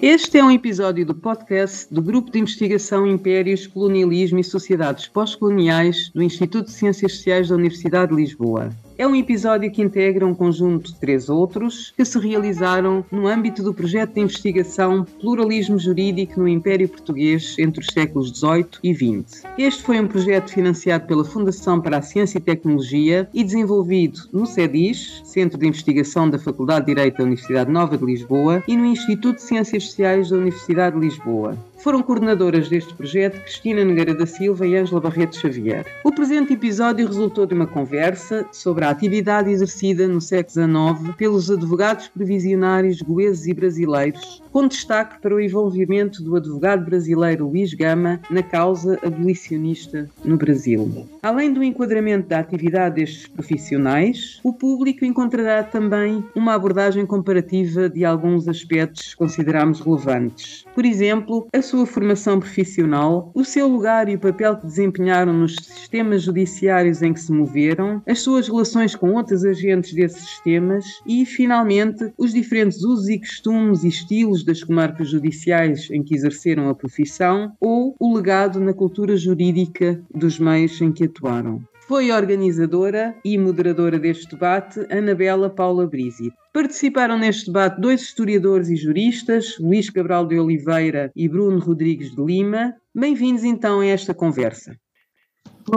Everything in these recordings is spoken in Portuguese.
Este é um episódio do podcast do Grupo de Investigação Impérios, Colonialismo e Sociedades Pós-Coloniais do Instituto de Ciências Sociais da Universidade de Lisboa. É um episódio que integra um conjunto de três outros que se realizaram no âmbito do projeto de investigação Pluralismo Jurídico no Império Português entre os séculos XVIII e XX. Este foi um projeto financiado pela Fundação para a Ciência e Tecnologia e desenvolvido no CEDIS, Centro de Investigação da Faculdade de Direito da Universidade Nova de Lisboa, e no Instituto de Ciências Sociais da Universidade de Lisboa. Foram coordenadoras deste projeto Cristina Nogueira da Silva e Ângela Barreto Xavier. O presente episódio resultou de uma conversa sobre a atividade exercida no século XIX pelos advogados previsionários goeses e brasileiros, com destaque para o envolvimento do advogado brasileiro Luís Gama na causa abolicionista no Brasil. Além do enquadramento da atividade destes profissionais, o público encontrará também uma abordagem comparativa de alguns aspectos que consideramos relevantes. Por exemplo, a sua formação profissional, o seu lugar e o papel que desempenharam nos sistemas judiciários em que se moveram, as suas relações com outros agentes desses sistemas e, finalmente, os diferentes usos e costumes e estilos das comarcas judiciais em que exerceram a profissão ou o legado na cultura jurídica dos meios em que atuaram. Foi organizadora e moderadora deste debate Anabela Paula Brisi. Participaram neste debate dois historiadores e juristas, Luís Cabral de Oliveira e Bruno Rodrigues de Lima. Bem-vindos então a esta conversa.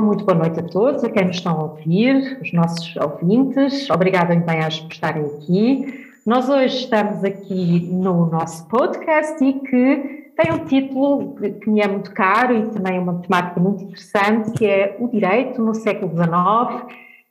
Muito boa noite a todos, a quem nos estão a ouvir, os nossos ouvintes. Obrigada, empenhados, por estarem aqui. Nós hoje estamos aqui no nosso podcast e que tem um título que me é muito caro e também uma temática muito interessante, que é o direito no século XIX,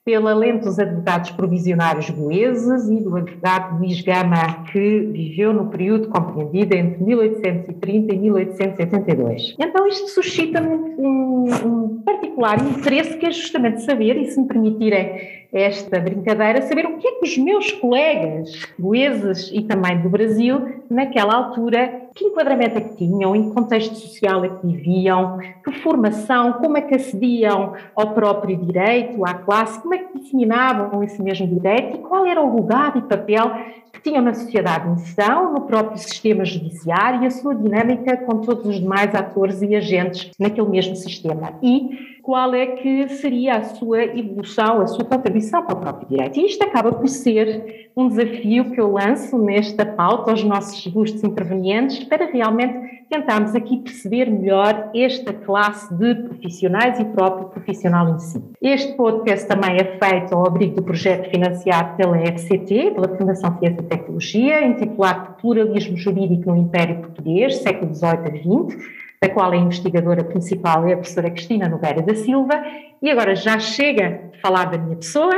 pela lente dos advogados provisionários goeses e do advogado Luís Gama, que viveu no período compreendido entre 1830 e 1882. Então isto suscita-me um, um particular interesse que é justamente saber, e se me permitirem esta brincadeira, saber o que é que os meus colegas goeses e também do Brasil, naquela altura, que enquadramento é que tinham, em que contexto social é que viviam, que formação, como é que acediam ao próprio direito, à classe, como é que disseminavam esse mesmo direito e qual era o lugar e papel que tinham na sociedade em sessão, no próprio sistema judiciário e a sua dinâmica com todos os demais atores e agentes naquele mesmo sistema. E qual é que seria a sua evolução, a sua contribuição para o próprio direito. E isto acaba por ser um desafio que eu lanço nesta pauta aos nossos ilustres intervenientes para realmente tentarmos aqui perceber melhor esta classe de profissionais e próprio profissional em si. Este podcast também é feito ao abrigo do projeto financiado pela FCT, pela Fundação Ciência e Tecnologia, intitulado Pluralismo Jurídico no Império Português, século XVIII a XX, da qual a investigadora principal é a professora Cristina Nogueira da Silva, e agora já chega a falar da minha pessoa,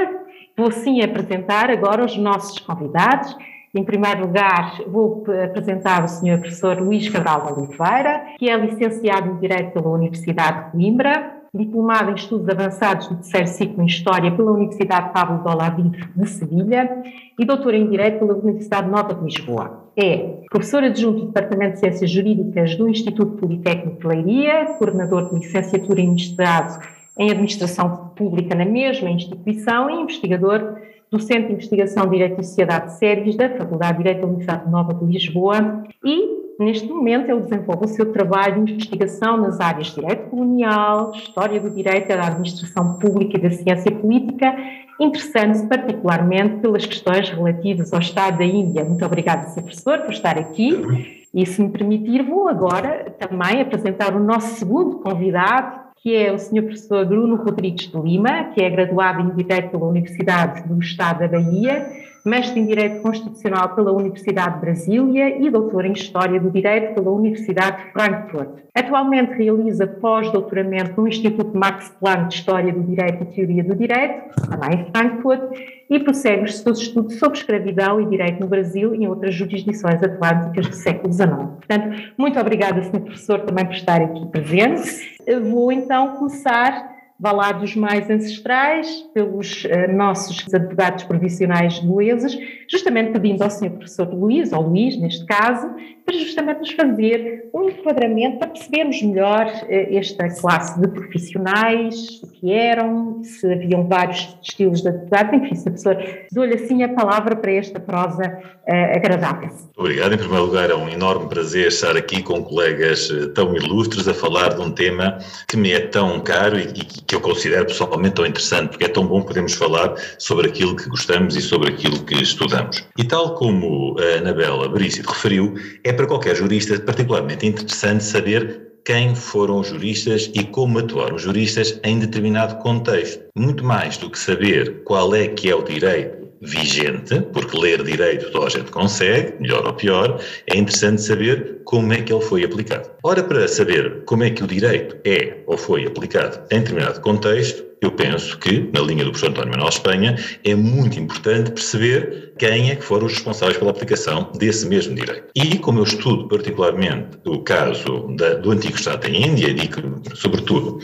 vou sim apresentar agora os nossos convidados. Em primeiro lugar, vou apresentar o Sr. Professor Luís Cabral de Oliveira, que é licenciado em Direito pela Universidade de Coimbra, diplomado em Estudos Avançados do terceiro ciclo em História pela Universidade Pablo de Olavide de Sevilha e doutor em Direito pela Universidade Nova de Lisboa. É professor adjunto do Departamento de Ciências Jurídicas do Instituto Politécnico de Leiria, coordenador de licenciatura e mestrado em Administração Pública na mesma instituição e investigador do Centro de Investigação de Direito e Sociedade Sérias da Faculdade de Direito da Universidade Nova de Lisboa e Neste momento, ele desenvolve o seu trabalho de investigação nas áreas de direito colonial, história do direito, da administração pública e da ciência política, interessando-se particularmente pelas questões relativas ao Estado da Índia. Muito obrigada, Sr. Professor, por estar aqui. E, se me permitir, vou agora também apresentar o nosso segundo convidado, que é o Sr. Professor Bruno Rodrigues de Lima, que é graduado em Direito pela Universidade do Estado da Bahia mestre em Direito Constitucional pela Universidade de Brasília e doutor em História do Direito pela Universidade de Frankfurt. Atualmente realiza pós-doutoramento no Instituto Max Planck de História do Direito e Teoria do Direito, também em Frankfurt, e prossegue os seus estudos sobre escravidão e direito no Brasil e em outras jurisdições atlânticas do século XIX. Portanto, muito obrigada, Sr. Professor, também por estar aqui presente. Vou então começar vá lá dos mais ancestrais, pelos uh, nossos advogados provisionais goeses, justamente pedindo ao Sr. Professor Luís, ou Luís neste caso, para justamente nos fazer um enquadramento para percebermos melhor uh, esta classe de profissionais, o que eram, se haviam vários estilos de advogado, enfim, se a pessoa dou-lhe assim a palavra para esta prosa uh, agradável. Obrigado. Em primeiro lugar, é um enorme prazer estar aqui com colegas eh, tão ilustres a falar de um tema que me é tão caro e, que eu considero pessoalmente tão interessante, porque é tão bom podermos falar sobre aquilo que gostamos e sobre aquilo que estudamos. E tal como a Anabela Berício referiu, é para qualquer jurista particularmente interessante saber quem foram os juristas e como atuaram os juristas em determinado contexto. Muito mais do que saber qual é que é o direito vigente, porque ler direito toda a gente consegue, melhor ou pior, é interessante saber como é que ele foi aplicado. Ora, para saber como é que o direito é ou foi aplicado em determinado contexto, eu penso que, na linha do professor António Manuel Espanha, é muito importante perceber quem é que foram os responsáveis pela aplicação desse mesmo direito. E, como eu estudo particularmente o caso da, do antigo Estado da Índia, e que, sobretudo,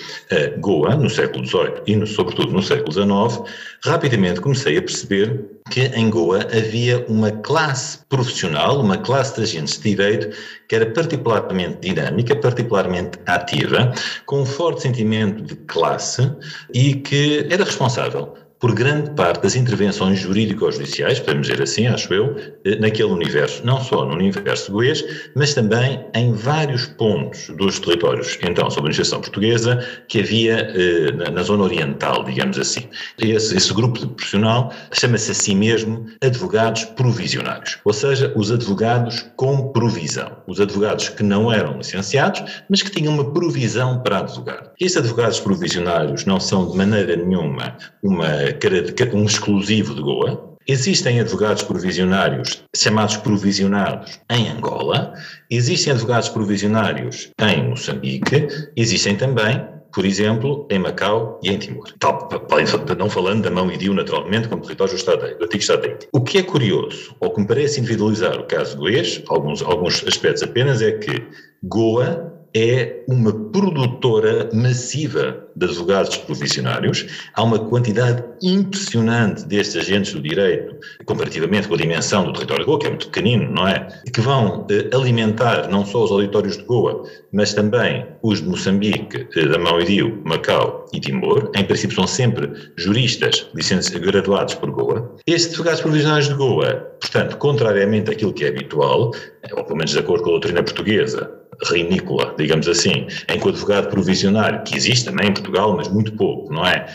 Goa, no século XVIII e, no, sobretudo, no século XIX, rapidamente comecei a perceber que em Goa havia uma classe profissional, uma classe de agentes de direito que era particularmente dinâmica, particularmente ativa, com um forte sentimento de classe e que era responsável por grande parte das intervenções jurídico-judiciais, podemos dizer assim, acho eu, eh, naquele universo, não só no universo goês, mas também em vários pontos dos territórios, então, sob a administração portuguesa, que havia eh, na, na, zona oriental, digamos assim. Esse, esse grupo de profissional chama-se a si mesmo advogados provisionários, ou seja, os advogados com provisão, os advogados que não eram licenciados, mas que tinham uma provisão para advogar. Esses advogados provisionários não são de maneira nenhuma uma um exclusivo de Goa. Existem advogados provisionários chamados provisionados em Angola, existem advogados provisionários em Moçambique, existem também por exemplo, em Macau e em Timor. Tal, não falando da mão Idio, naturalmente, como território do, Estado, do antigo Estado. O que é curioso, ou que me parece individualizar o caso goês, alguns, alguns aspectos apenas, é que Goa é uma produtora massiva de advogados provisionários. Há uma quantidade impressionante destes agentes do direito, comparativamente com a dimensão do território de Goa, que é muito pequenino, não é? Que vão eh, alimentar não só os auditórios de Goa, mas também os de Moçambique, eh, da Mauidio, Macau e Timor. Em princípio, são sempre juristas graduados por Goa. Estes advogados provisionários de Goa, portanto, contrariamente àquilo que é habitual, ou pelo menos de acordo com a doutrina portuguesa, ridícula, digamos assim, em que o advogado provisionário, que existe também em Portugal, mas muito pouco, não é?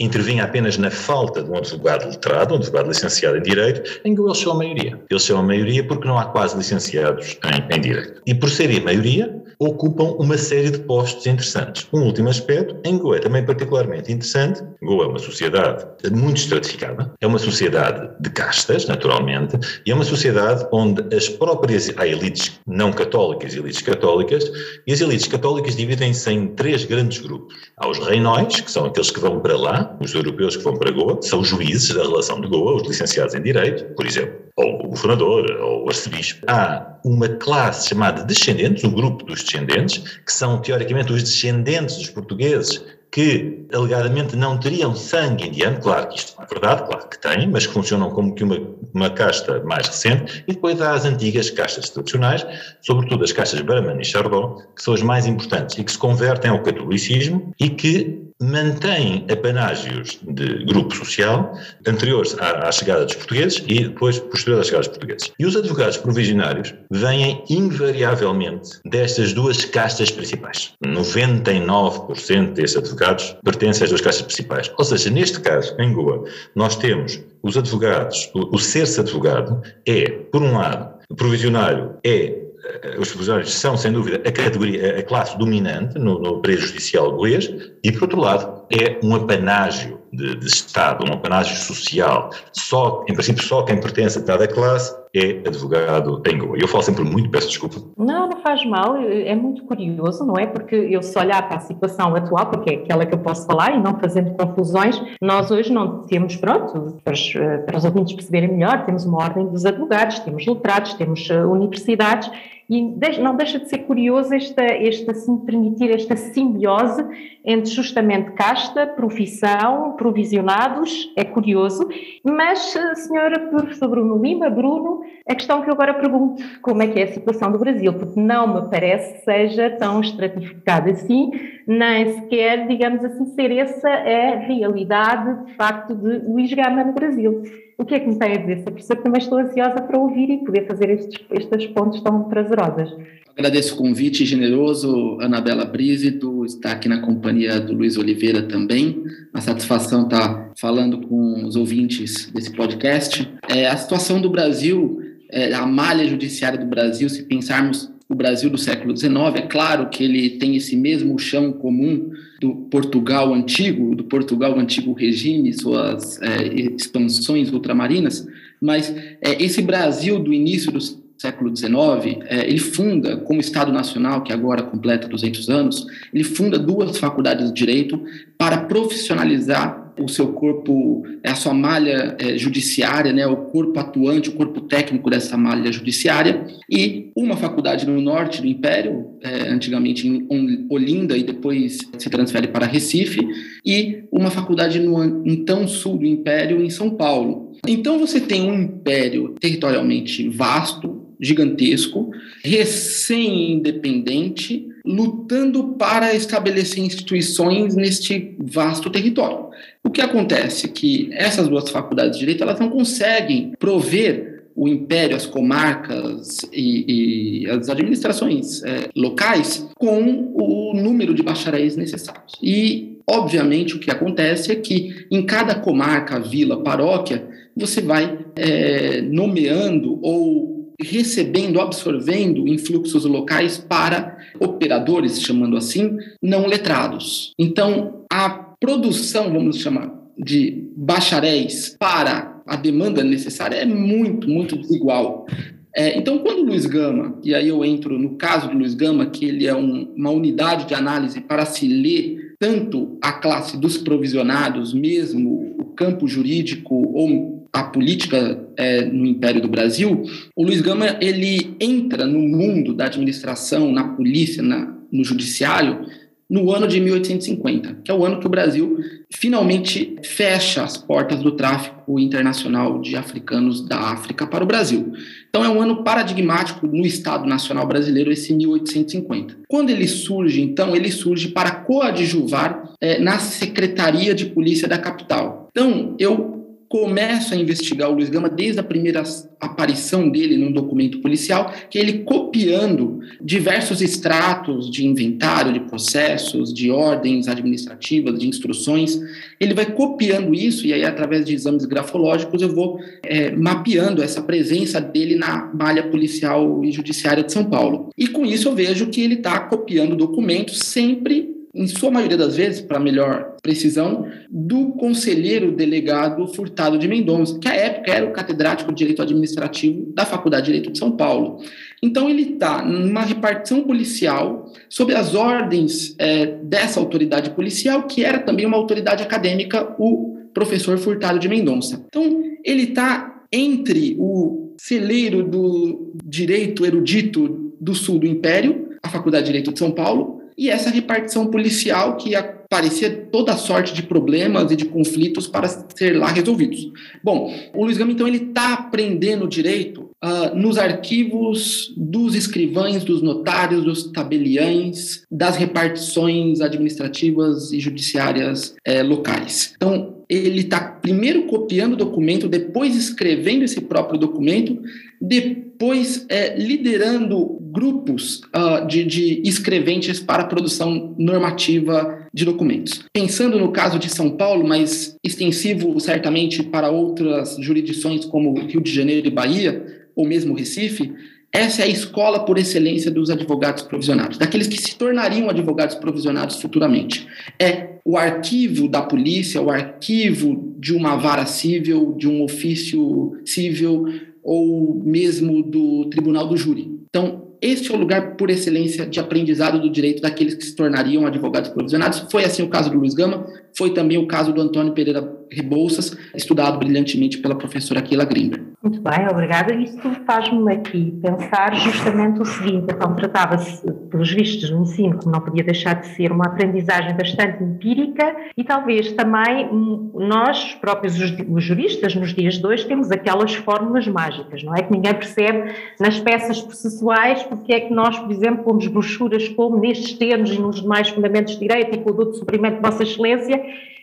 Intervinha apenas na falta de um advogado letrado, um advogado licenciado em Direito, em que eles são a maioria. Eles são a maioria porque não há quase licenciados em, em Direito. E por serem a maioria, ocupam uma série de postos interessantes. Um último aspecto, em Goa é também particularmente interessante. Goa é uma sociedade muito estratificada, é uma sociedade de castas, naturalmente, e é uma sociedade onde as próprias há elites não católicas e elites católicas, e as elites católicas dividem-se em três grandes grupos. Há os reinóis, que são aqueles que vão para lá, os europeus que vão para Goa, são juízes da relação de Goa, os licenciados em Direito, por exemplo ou o governador, ou o arcebispo. Há uma classe chamada descendentes, um grupo dos descendentes, que são teoricamente os descendentes dos portugueses que alegadamente não teriam sangue indiano, claro que isto não é verdade, claro que têm, mas que funcionam como que uma, uma casta mais recente, e depois há as antigas castas tradicionais, sobretudo as castas Brahman e Chardon, que são as mais importantes e que se convertem ao catolicismo e que mantém apanágios de grupo social anteriores à, à, chegada dos portugueses e depois posteriores à chegada dos portugueses. E os advogados provisionários vêm invariavelmente destas duas castas principais. 99% destes advogados pertencem às duas castas principais. Ou seja, neste caso, em Goa, nós temos os advogados, o, o ser-se advogado é, por um lado, o provisionário é eh, os funcionários são, sem dúvida, a categoria, a classe dominante no, no judicial inglês, e, por outro lado, é um apanágio de, de, Estado, um apanágio social. Só, em princípio, só quem pertence a cada classe é advogado em Goa. Eu falo sempre muito, peço desculpa. Não, não faz mal, é muito curioso, não é? Porque eu se olhar para a situação atual, porque é aquela que eu posso falar e não fazendo confusões, nós hoje não temos, pronto, para os, para os ouvintes perceberem melhor, temos uma ordem dos advogados, temos letrados, temos eh, universidades e não deixa de ser curioso esta, esta se me permitir, esta simbiose entre justamente casta, profissão, provisionados, é curioso, mas, eh, senhora professor Bruno Lima, Bruno, a questão que eu agora pergunto, como é que é a situação do Brasil? Porque não me parece que seja tão estratificada assim, nem sequer, digamos assim, ser essa a realidade, de facto, de Luís Gama no Brasil. O que é que me tem a dizer? Por isso também estou ansiosa para ouvir e poder fazer estes, estas pontes tão prazerosas. Agradeço o convite generoso, Anabela Brígido, está aqui na companhia do Luiz Oliveira também. A satisfação estar falando com os ouvintes desse podcast. É, a situação do Brasil, é, a malha judiciária do Brasil, se pensarmos o Brasil do século XIX, é claro que ele tem esse mesmo chão comum do Portugal antigo, do Portugal antigo regime, suas é, expansões ultramarinas, mas é, esse Brasil do início do século XIX, é, ele funda, como Estado Nacional, que agora completa 200 anos, ele funda duas faculdades de direito para profissionalizar o seu corpo, é a sua malha é, judiciária, né, o corpo atuante, o corpo técnico dessa malha judiciária, e uma faculdade no norte do Império, é, antigamente em Olinda e depois se transfere para Recife, e uma faculdade no então sul do Império, em São Paulo. Então você tem um império territorialmente vasto, gigantesco, recém-independente, lutando para estabelecer instituições neste vasto território. O que acontece é que essas duas faculdades de direito elas não conseguem prover o império, as comarcas e, e as administrações é, locais com o número de bacharéis necessários. E, obviamente, o que acontece é que em cada comarca, vila, paróquia, você vai é, nomeando ou recebendo, absorvendo influxos locais para operadores, chamando assim, não letrados. Então, a produção, vamos chamar de bacharéis para a demanda necessária é muito, muito desigual. É, então, quando o Luiz Gama, e aí eu entro no caso do Luiz Gama, que ele é um, uma unidade de análise para se ler tanto a classe dos provisionados, mesmo o campo jurídico ou a política é, no Império do Brasil, o Luiz Gama ele entra no mundo da administração, na polícia, na, no judiciário, no ano de 1850, que é o ano que o Brasil finalmente fecha as portas do tráfico internacional de africanos da África para o Brasil. Então é um ano paradigmático no Estado Nacional Brasileiro, esse 1850. Quando ele surge, então, ele surge para coadjuvar é, na Secretaria de Polícia da capital. Então, eu começo a investigar o Luiz Gama desde a primeira aparição dele num documento policial, que é ele copiando diversos extratos de inventário, de processos, de ordens administrativas, de instruções. Ele vai copiando isso e aí, através de exames grafológicos, eu vou é, mapeando essa presença dele na malha policial e judiciária de São Paulo. E com isso eu vejo que ele está copiando documentos sempre em sua maioria das vezes, para melhor precisão, do conselheiro delegado Furtado de Mendonça, que à época era o catedrático de Direito Administrativo da Faculdade de Direito de São Paulo. Então, ele está numa repartição policial sob as ordens é, dessa autoridade policial, que era também uma autoridade acadêmica, o professor Furtado de Mendonça. Então, ele está entre o celeiro do direito erudito do sul do Império, a Faculdade de Direito de São Paulo, e essa repartição policial que aparecia toda sorte de problemas e de conflitos para ser lá resolvidos. Bom, o Luiz Gama, então, ele está aprendendo direito uh, nos arquivos dos escrivães, dos notários, dos tabeliães, das repartições administrativas e judiciárias eh, locais. Então, ele está primeiro copiando o documento, depois escrevendo esse próprio documento, depois é, liderando grupos uh, de, de escreventes para produção normativa de documentos. Pensando no caso de São Paulo, mas extensivo certamente para outras jurisdições como Rio de Janeiro e Bahia, ou mesmo Recife, essa é a escola por excelência dos advogados provisionados, daqueles que se tornariam advogados provisionados futuramente. É o arquivo da polícia, o arquivo de uma vara civil, de um ofício civil ou mesmo do tribunal do júri. Então, este é o lugar por excelência de aprendizado do direito daqueles que se tornariam advogados provisionados. Foi assim o caso do Luiz Gama, foi também o caso do Antônio Pereira Rebouças, estudado brilhantemente pela professora Aquila Grimber. Muito bem, obrigada. Isto faz-me aqui pensar justamente o seguinte: então, tratava-se, pelos vistos, do ensino, que não podia deixar de ser uma aprendizagem bastante empírica e talvez também nós, próprios os juristas, nos dias de hoje, temos aquelas fórmulas mágicas, não é? Que ninguém percebe nas peças processuais porque é que nós, por exemplo, pomos brochuras como nestes termos e nos demais fundamentos de direito e com o de suprimento de Vossa Excelência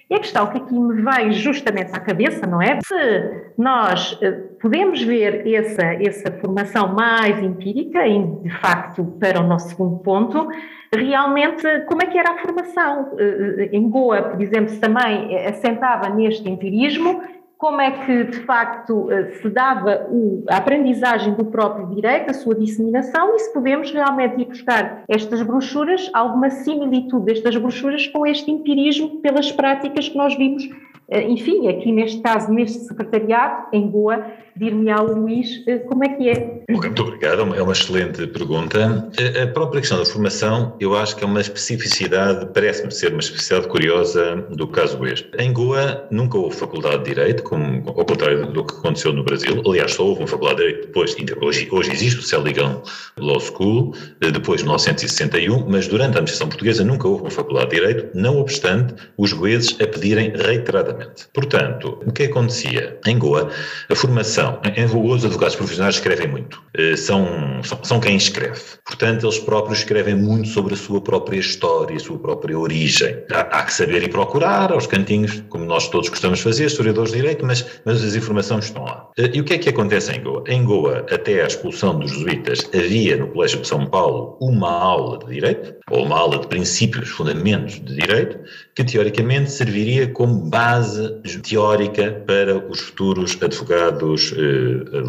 e a questão que aqui me veio justamente à cabeça, não é? Se nós eh, podemos ver essa, essa formação mais empírica, e de facto, para o nosso segundo ponto, realmente como é que era a formação? Eh, eh, em Goa, por exemplo, se também assentava neste empirismo como é que, de facto, eh, se dava a aprendizagem do próprio direito, a sua disseminação, e se podemos realmente ir buscar estas brochuras, alguma similitude destas brochuras com este empirismo pelas práticas que nós vimos enfim, aqui neste caso, neste secretariado, em Goa, dir-me ao Luís eh, como é que é. Muito obrigado, é uma excelente pergunta. A própria questão da formação, eu acho que é uma especificidade, parece-me ser uma especificidade curiosa do caso este. Em Goa nunca houve faculdade de Direito, como ao contrário do que aconteceu no Brasil. Aliás, só houve uma faculdade de Direito depois, hoje, hoje existe o Celigão Law School, eh, depois de 1961, mas durante a administração portuguesa nunca houve uma faculdade de Direito, não obstante os goeses a pedirem reiteradamente Portanto, o que acontecia? Em Goa, a formação, em Goa os advogados profissionais escrevem muito, eh, são, são, são quem escreve. Portanto, eles próprios escrevem muito sobre a sua própria história, a sua própria origem. Há, há que saber ir procurar aos cantinhos, como nós todos gostamos de fazer, historiadores de direito, mas, mas as informações estão lá. Eh, e o que é que acontece em Goa? Em Goa, até a expulsão dos jesuítas, havia no Colégio de São Paulo uma aula de direito, ou uma aula de princípios, fundamentos de direito, que teoricamente serviria como base teórica para os futuros advogados eh,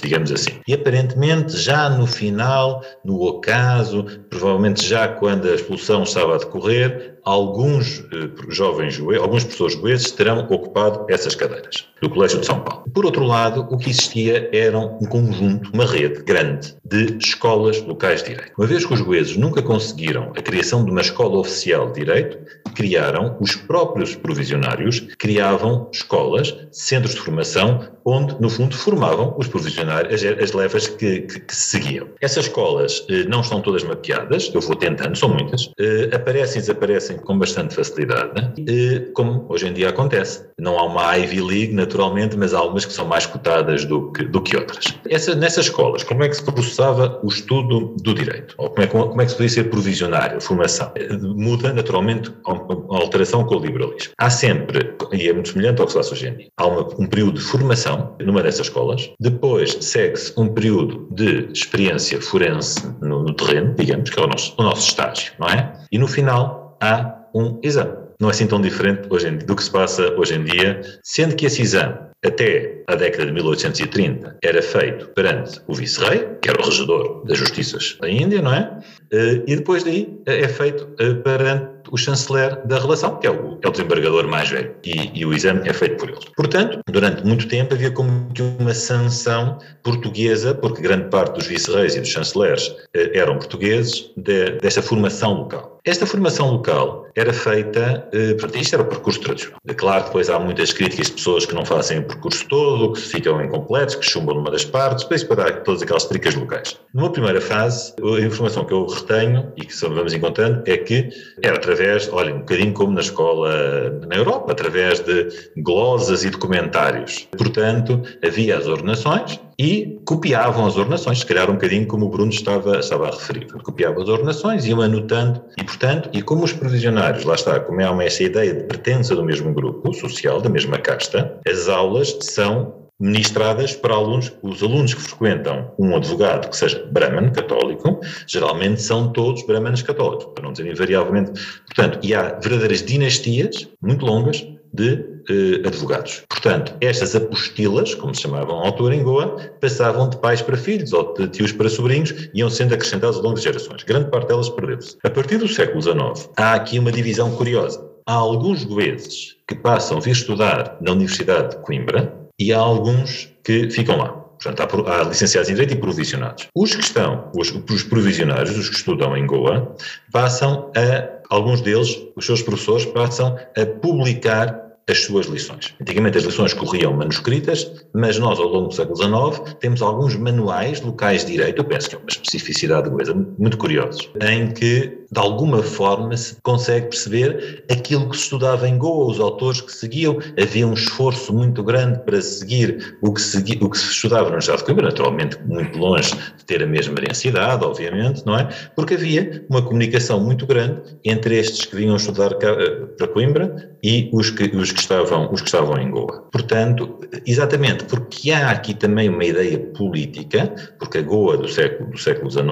digamos assim. E aparentemente já no final, no ocaso, provavelmente já quando a expulsão estava a decorrer, alguns eh, jovens juízes, alguns professores juízes terão ocupado essas cadeiras do Colégio de São Paulo. Por outro lado, o que existia era um conjunto, uma rede grande de escolas locais de direito. Uma vez que os juízes nunca conseguiram a criação de uma escola oficial de direito, criaram os próprios provisionários, criavam escolas, centros de formação, onde, no fundo, formavam os provisionários, as, as levas que, que, que, se seguiam. Essas escolas eh, não estão todas mapeadas, eu vou tentando, são muitas, eh, aparecem e desaparecem com bastante facilidade, né? eh, como hoje em dia acontece. Não há uma Ivy League, naturalmente, mas há algumas que são mais cotadas do que, do que outras. Essa, nessas escolas, como é que se processava o estudo do direito? Ou como é, como é que se podia ser provisionário, formação? Muda, naturalmente, a alteração com o liberalismo. Há sempre, e é muito semelhante ao que se faz hoje em dia, há uma, um período de formação numa dessas escolas, depois segue-se um período de experiência forense no, no terreno, digamos, que é o nosso, o nosso estágio, não é? E no final há um exame. Não é assim tão diferente hoje em, do que se passa hoje em dia, sendo que esse exame, até a década de 1830, era feito perante o vice-rei, que era o regedor das justiças da Índia, não é? Eh, e depois daí eh, é feito eh, perante o chanceler da relação, que é o, é o desembargador mais velho, e, e, o exame é feito por ele. Portanto, durante muito tempo havia como que uma sanção portuguesa, porque grande parte dos vice-reis e dos chanceleres eram portugueses, de, desta formação local. Esta formação local era feita, eh, portanto, isto era o percurso tradicional. É claro, depois há muitas críticas de pessoas que não fazem o percurso todo, que ficam incompletos, que chumbam numa das partes, depois para dar todas aquelas tricas locais. Numa primeira fase, a informação que eu retenho e que vamos encontrando é que era através, olha, um bocadinho como na escola na Europa, através de glosas e documentários. Portanto, havia as ordenações, e copiavam as ordenações, se calhar um bocadinho como o Bruno estava, estava a referir. Copiavam as ordenações, iam anotando, e portanto, e como os provisionários, lá está, como há essa ideia de pertença do mesmo grupo social, da mesma casta, as aulas são ministradas para alunos, os alunos que frequentam um advogado que seja Brahman, católico, geralmente são todos Brahmanes católicos, para não dizer invariavelmente. Portanto, e há verdadeiras dinastias muito longas de eh, advogados. Portanto, estas apostilas, como se chamavam à altura em Goa, passavam de pais para filhos ou de tios para sobrinhos e iam sendo acrescentadas ao longo das gerações. Grande parte delas perdeu-se. A partir do século XIX, há aqui uma divisão curiosa. Há alguns goeses que passam a vir estudar na Universidade de Coimbra e há alguns que ficam lá. Portanto, há, há licenciados em Direito e provisionados. Os que estão, os, os provisionários, os que estudam em Goa, passam a alguns deles, os seus professores, passam a publicar as suas lições. Antigamente as lições corriam manuscritas, mas nós, ao longo do século XIX, temos alguns manuais locais de direito, eu penso que é uma especificidade coisa muito curiosa, em que, de alguma forma, se consegue perceber aquilo que se estudava em Goa, os autores que seguiam, havia um esforço muito grande para seguir o que, segui, o que se estudava no Estado de Coimbra, naturalmente muito longe de ter a mesma densidade, obviamente, não é? Porque havia uma comunicação muito grande entre estes que vinham estudar para Coimbra e os que, os que estavam, os que estavam em Goa. Portanto, exatamente porque há aqui também uma ideia política, porque a Goa do século, do século XIX,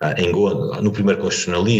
ah, em Goa, no primeiro constitucionalismo,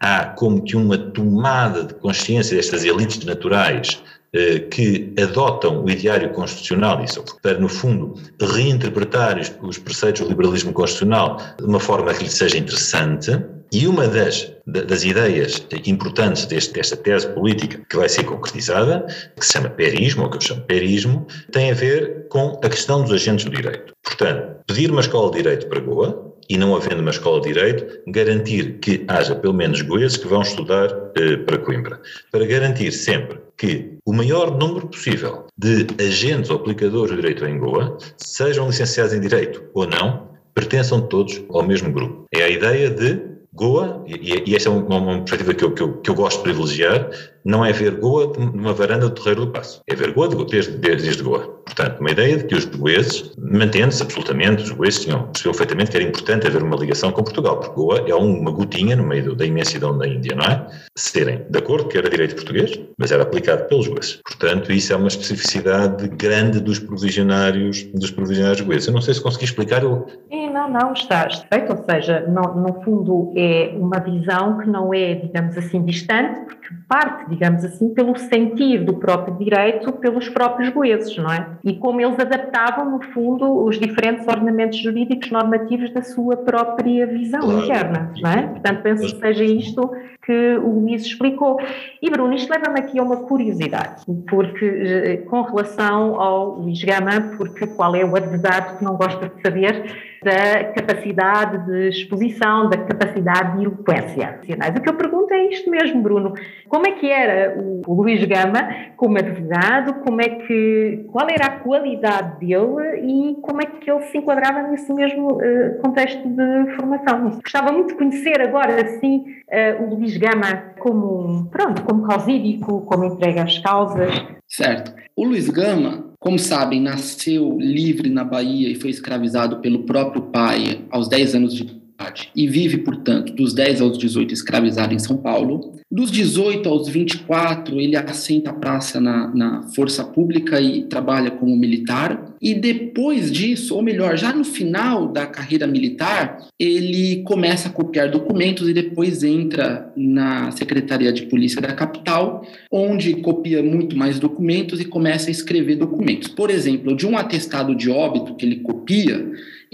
há como que uma tomada de consciência destas elites naturais eh, que adotam o ideário constitucional, isso para, no fundo, reinterpretar os preceitos do liberalismo constitucional de uma forma que lhe seja interessante, e uma das, das ideias importantes deste, desta tese política que vai ser concretizada, que se chama perismo, ou que eu chamo perismo, tem a ver com a questão dos agentes do direito. Portanto, pedir uma escola de direito para Goa, e não havendo uma escola de direito, garantir que haja pelo menos goeses que vão estudar eh, para Coimbra. Para garantir sempre que o maior número possível de agentes ou aplicadores do direito em Goa, sejam licenciados em direito ou não, pertençam todos ao mesmo grupo. É a ideia de Goa, e, e esta é uma, uma perspectiva que eu, que, eu, que eu gosto de privilegiar, não é ver Goa numa varanda do Terreiro do Passo, é ver Goa desde, desde Goa. Portanto, uma ideia de que os goeses, mantendo-se absolutamente, os goeses tinham, perfeitamente que era importante haver uma ligação com Portugal, porque Goa é uma gotinha no meio da imensidão da Índia, não é? Se terem de acordo que era direito português, mas era aplicado pelos goeses. Portanto, isso é uma especificidade grande dos provisionários, dos provisionários goeses. Eu não sei se consegui explicar. Eu... Não, não, está feito, ou seja, no, no fundo é uma visão que não é, digamos assim, distante, porque parte, digamos assim, pelo sentir do próprio direito pelos próprios goeses, não é? E como eles adaptavam, no fundo, os diferentes ordenamentos jurídicos normativos da sua própria visão claro. interna, não é? Portanto, penso que seja isto que o Luís explicou. E Bruno, isto leva-me aqui a uma curiosidade, porque eh, com relação ao Luís Gama, porque qual é o advogado que não gosta de saber da capacidade de exposição, da capacidade de eloquência. O que eu pergunto é isto mesmo, Bruno. Como é que era o Luís Gama como advogado? Como é que, qual era a qualidade dele e como é que ele se enquadrava nesse mesmo uh, contexto de formação? Gostava muito de conhecer agora, sim, uh, o Luís Gama como, pronto, como causídico, como entrega às causas. Certo. O Luís Gama, como sabem, nasceu livre na Bahia e foi escravizado pelo próprio pai aos 10 anos de e vive, portanto, dos 10 aos 18 escravizado em São Paulo. Dos 18 aos 24, ele assenta a praça na, na Força Pública e trabalha como militar. E depois disso, ou melhor, já no final da carreira militar, ele começa a copiar documentos e depois entra na Secretaria de Polícia da capital, onde copia muito mais documentos e começa a escrever documentos. Por exemplo, de um atestado de óbito que ele copia,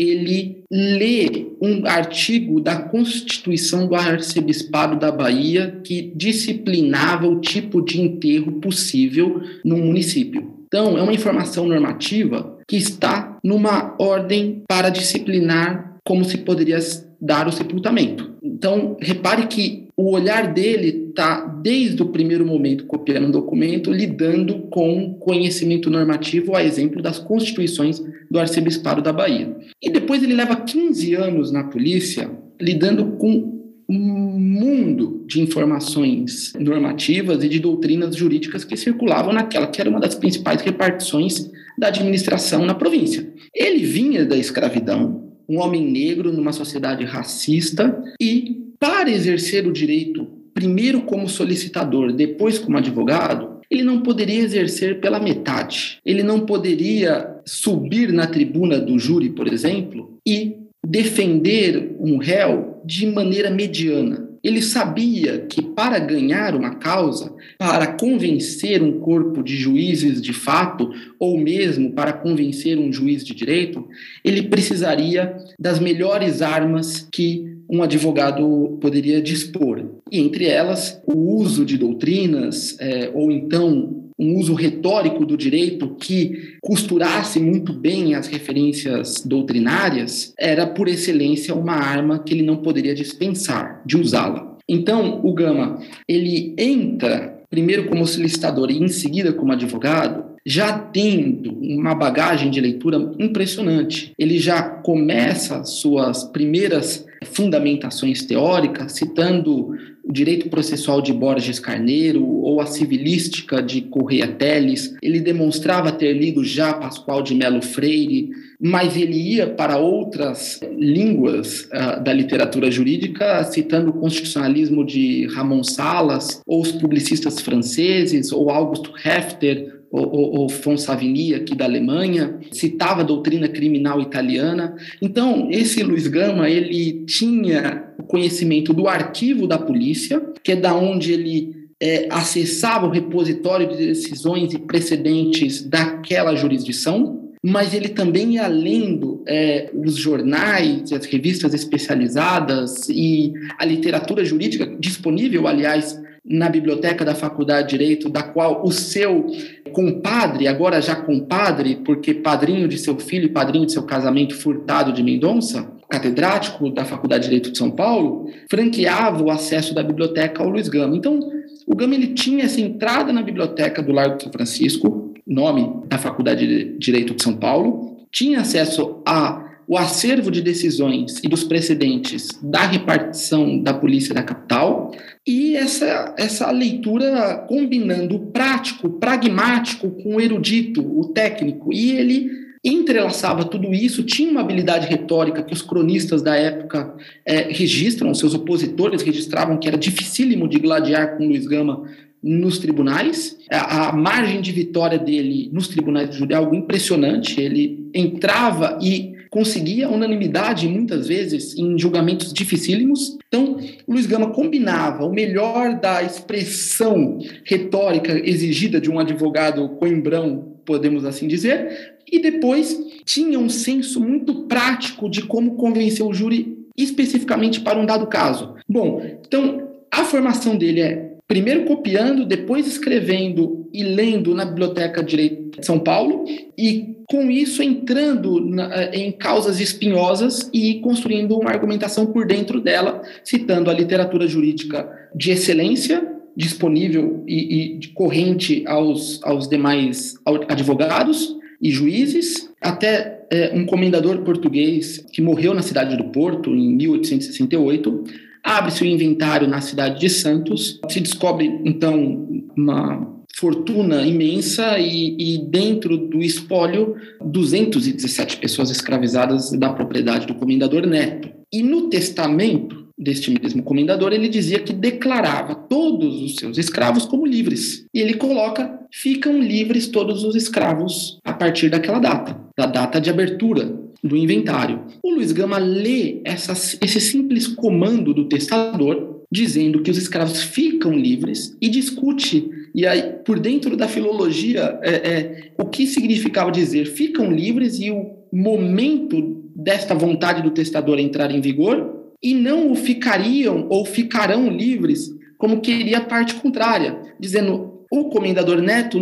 ele lê um artigo da Constituição do Arcebispado da Bahia que disciplinava o tipo de enterro possível no município. Então, é uma informação normativa que está numa ordem para disciplinar como se poderia dar o sepultamento. Então, repare que o olhar dele está, desde o primeiro momento, copiando um documento, lidando com conhecimento normativo, a exemplo das constituições do arcebispado da Bahia. E depois ele leva 15 anos na polícia, lidando com um mundo de informações normativas e de doutrinas jurídicas que circulavam naquela que era uma das principais repartições da administração na província. Ele vinha da escravidão, um homem negro numa sociedade racista e para exercer o direito, primeiro como solicitador, depois como advogado, ele não poderia exercer pela metade. Ele não poderia subir na tribuna do júri, por exemplo, e defender um réu de maneira mediana. Ele sabia que para ganhar uma causa, para convencer um corpo de juízes de fato, ou mesmo para convencer um juiz de direito, ele precisaria das melhores armas que um advogado poderia dispor. E entre elas, o uso de doutrinas, é, ou então um uso retórico do direito que costurasse muito bem as referências doutrinárias, era por excelência uma arma que ele não poderia dispensar de usá-la. Então, o Gama, ele entra primeiro como solicitador e em seguida como advogado, já tendo uma bagagem de leitura impressionante. Ele já começa suas primeiras fundamentações teóricas citando o direito processual de Borges Carneiro ou a civilística de Correia Teles. Ele demonstrava ter lido já Pascoal de Melo Freire, mas ele ia para outras línguas uh, da literatura jurídica, citando o constitucionalismo de Ramon Salas, ou os publicistas franceses, ou Augusto Hefter, ou, Fonsavigny, aqui da Alemanha, citava a doutrina criminal italiana. Então, esse Luiz Gama, ele tinha o conhecimento do arquivo da polícia, que é da onde ele é, acessava o repositório de decisões e precedentes daquela jurisdição, mas ele também ia lendo é, os jornais, as revistas especializadas e a literatura jurídica disponível, aliás, na biblioteca da Faculdade de Direito, da qual o seu compadre, agora já compadre, porque padrinho de seu filho e padrinho de seu casamento Furtado de Mendonça, catedrático da Faculdade de Direito de São Paulo, franqueava o acesso da biblioteca ao Luiz Gama. Então, o Gama ele tinha essa entrada na biblioteca do Largo de São Francisco, nome da Faculdade de Direito de São Paulo, tinha acesso a o acervo de decisões e dos precedentes da repartição da polícia da capital e essa, essa leitura combinando o prático, o pragmático com o erudito, o técnico, e ele entrelaçava tudo isso, tinha uma habilidade retórica que os cronistas da época é, registram, seus opositores registravam que era dificílimo de gladiar com Luiz Gama nos tribunais. A, margem de vitória dele nos tribunais de júri é algo impressionante. Ele entrava e conseguia unanimidade muitas vezes em julgamentos dificílimos. Então, Luiz Gama combinava o melhor da expressão retórica exigida de um advogado coimbrão, podemos assim dizer, e depois tinha um senso muito prático de como convencer o júri especificamente para um dado caso. Bom, então a formação dele é primeiro copiando, depois escrevendo e lendo na Biblioteca de Direito São Paulo e com isso entrando na, eh, em causas espinhosas e construindo uma argumentação por dentro dela, citando a literatura jurídica de excelência disponível e, e corrente aos, aos demais advogados e juízes, até é, um comendador português que morreu na cidade do Porto em 1868, abre-se o inventário na cidade de Santos, se descobre então uma fortuna imensa e, e, dentro do espólio 217 pessoas escravizadas da propriedade do comendador Neto. E no testamento deste mesmo comendador, ele dizia que declarava todos os seus escravos como livres. E ele coloca: ficam livres todos os escravos a partir daquela data, da data de abertura do inventário. O Luiz Gama lê essa, esse simples comando do testador, dizendo que os escravos ficam livres, e discute e aí, por dentro da filologia, é, é, o que significava dizer ficam livres e o momento desta vontade do testador entrar em vigor, e não o ficariam ou ficarão livres, como queria a parte contrária, dizendo o comendador Neto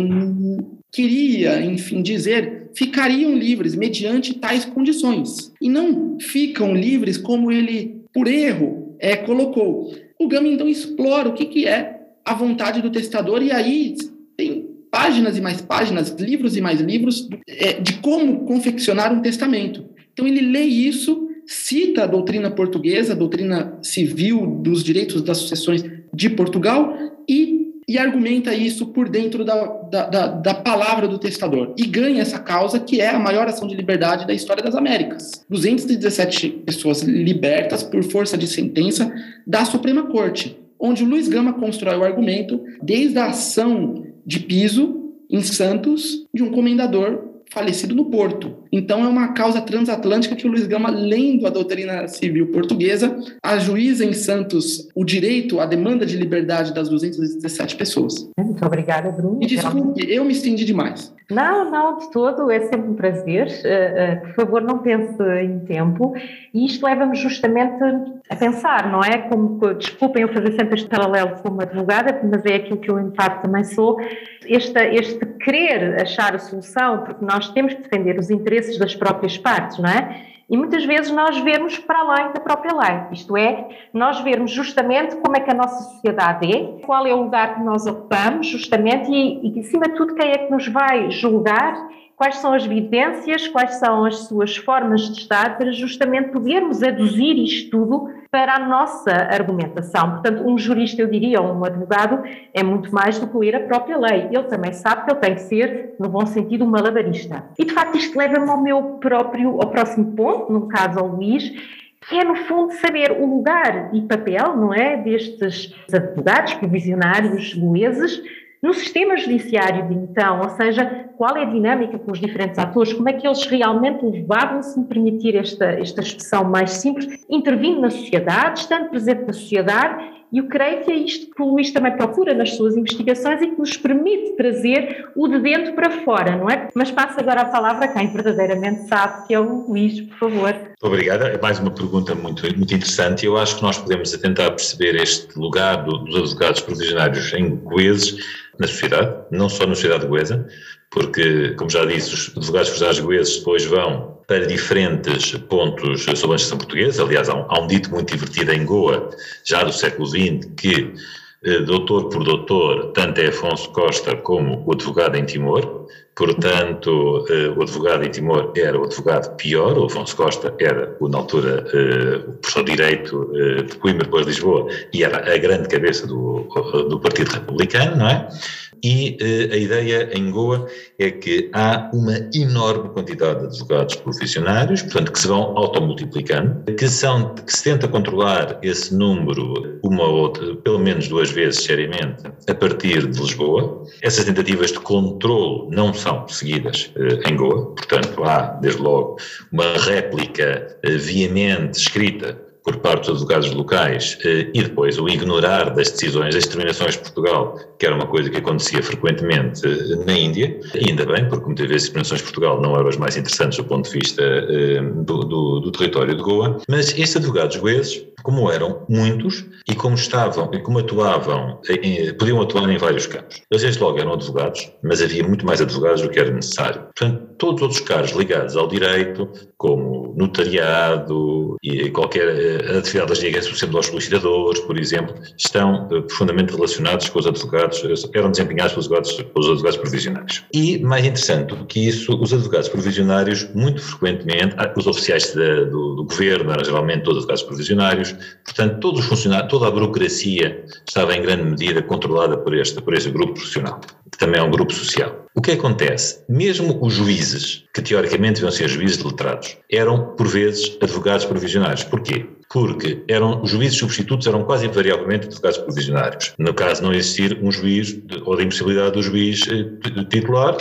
queria, enfim, dizer ficariam livres mediante tais condições, e não ficam livres como ele, por erro, é, colocou. O Gama então explora o que, que é a vontade do testador, e aí tem páginas e mais páginas, livros e mais livros é, de como confeccionar um testamento. Então ele lê isso, cita a doutrina portuguesa, a doutrina civil dos direitos das sucessões de Portugal e, e argumenta isso por dentro da, da, da, da, palavra do testador. E ganha essa causa, que é a maior ação de liberdade da história das Américas. 217 pessoas libertas por força de sentença da Suprema Corte onde o Luiz Gama constrói o argumento desde a ação de piso em Santos de um comendador falecido no Porto. Então é uma causa transatlântica que o Luiz Gama, lendo a doutrina civil portuguesa, ajuiza em Santos o direito à demanda de liberdade das 217 pessoas. Muito obrigada, Bruno. E desculpe, eu me estendi demais. Não, não, de todo, é sempre um prazer. Uh, uh, por favor, não pense em tempo. E isto leva-me justamente a pensar, não é? Como, desculpem eu fazer sempre este paralelo como advogada, mas é aquilo que eu, em parte, também sou. Este, este querer achar a solução, porque nós temos que defender os interesses das próprias partes, não é? E muitas vezes nós vemos para além da própria lei, isto é, nós vermos justamente como é que a nossa sociedade é, qual é o lugar que nós ocupamos, justamente, e, e acima de tudo, quem é que nos vai julgar quais são as vivências, quais são as suas formas de estar, para justamente podermos aduzir isto tudo para a nossa argumentação. Portanto, um jurista, eu diria, ou um advogado, é muito mais do que ler a própria lei. Ele também sabe que ele tem que ser, no bom sentido, um malabarista. E, de facto, isto leva-me ao meu próprio, ao próximo ponto, no caso ao Luís, que é, no fundo, saber o lugar e papel, não é, destes advogados provisionários goeses no sistema judiciário de então, ou seja, qual é a dinâmica com os diferentes atores, como é que eles realmente levavam, se me permitir esta, esta expressão mais simples, intervindo na sociedade, estando presente na sociedade e eu creio que é isto que o Luís também procura nas suas investigações e que nos permite trazer o de dentro para fora, não é? Mas passo agora a palavra a quem verdadeiramente sabe, que é o Luís, por favor. Obrigada. É mais uma pergunta muito, muito interessante. Eu acho que nós podemos tentar perceber este lugar do, dos advogados provisionários em Goeses na sociedade, não só na sociedade goesa, porque, como já disse, os advogados goeses depois vão para diferentes pontos sobre a legislação portuguesa. Aliás, há um, há um, dito muito divertido em Goa, já do século XX, que eh, doutor por doutor, tanto é Afonso Costa como o advogado em Timor. Portanto, eh, o advogado em Timor era o advogado pior, o Afonso Costa era, na altura, eh, o professor de Direito de Coimbra, depois de Lisboa, e era a grande cabeça do, do Partido Republicano, não é? E uh, a ideia em Goa é que há uma enorme quantidade de advogados profissionários, portanto, que se vão automultiplicando, que, são, que se tenta controlar esse número uma ou outra, pelo menos duas vezes seriamente, a partir de Lisboa. Essas tentativas de controle não são seguidas uh, em Goa, portanto, há, desde logo, uma réplica uh, veemente escrita por parte dos advogados locais eh, e depois o ignorar das decisões, das determinações de Portugal, que era uma coisa que acontecia frequentemente eh, na Índia, ainda bem, porque muitas vezes as determinações de Portugal não eram as mais interessantes do ponto de vista eh, do, do, do território de Goa, mas estes advogados goeses, como eram muitos e como estavam e como atuavam, podiam atuar em vários campos. Eles desde logo eram advogados, mas havia muito mais advogados do que era necessário. Portanto, todos os outros cargos ligados ao direito, como notariado e qualquer a atividade das ligas, por exemplo, aos solicitadores, por exemplo, estão profundamente relacionados com os advogados, eh, eram desempenhados pelos advogados, pelos advogados provisionários. E, mais interessante do que isso, os advogados provisionários, muito frequentemente, ah, os oficiais do, do, governo eram geralmente todos advogados provisionários, portanto, todos os funcionários, toda a burocracia estava em grande medida controlada por este, por este grupo profissional, também é um grupo social. O que acontece? Mesmo os juízes, que teoricamente deviam ser juízes letrados, eram, por vezes, advogados provisionários. Porquê? porque eram, os juízes substitutos eram quase invariavelmente advogados provisionários. No caso não existir um juiz, ou da impossibilidade do juiz eh, titular,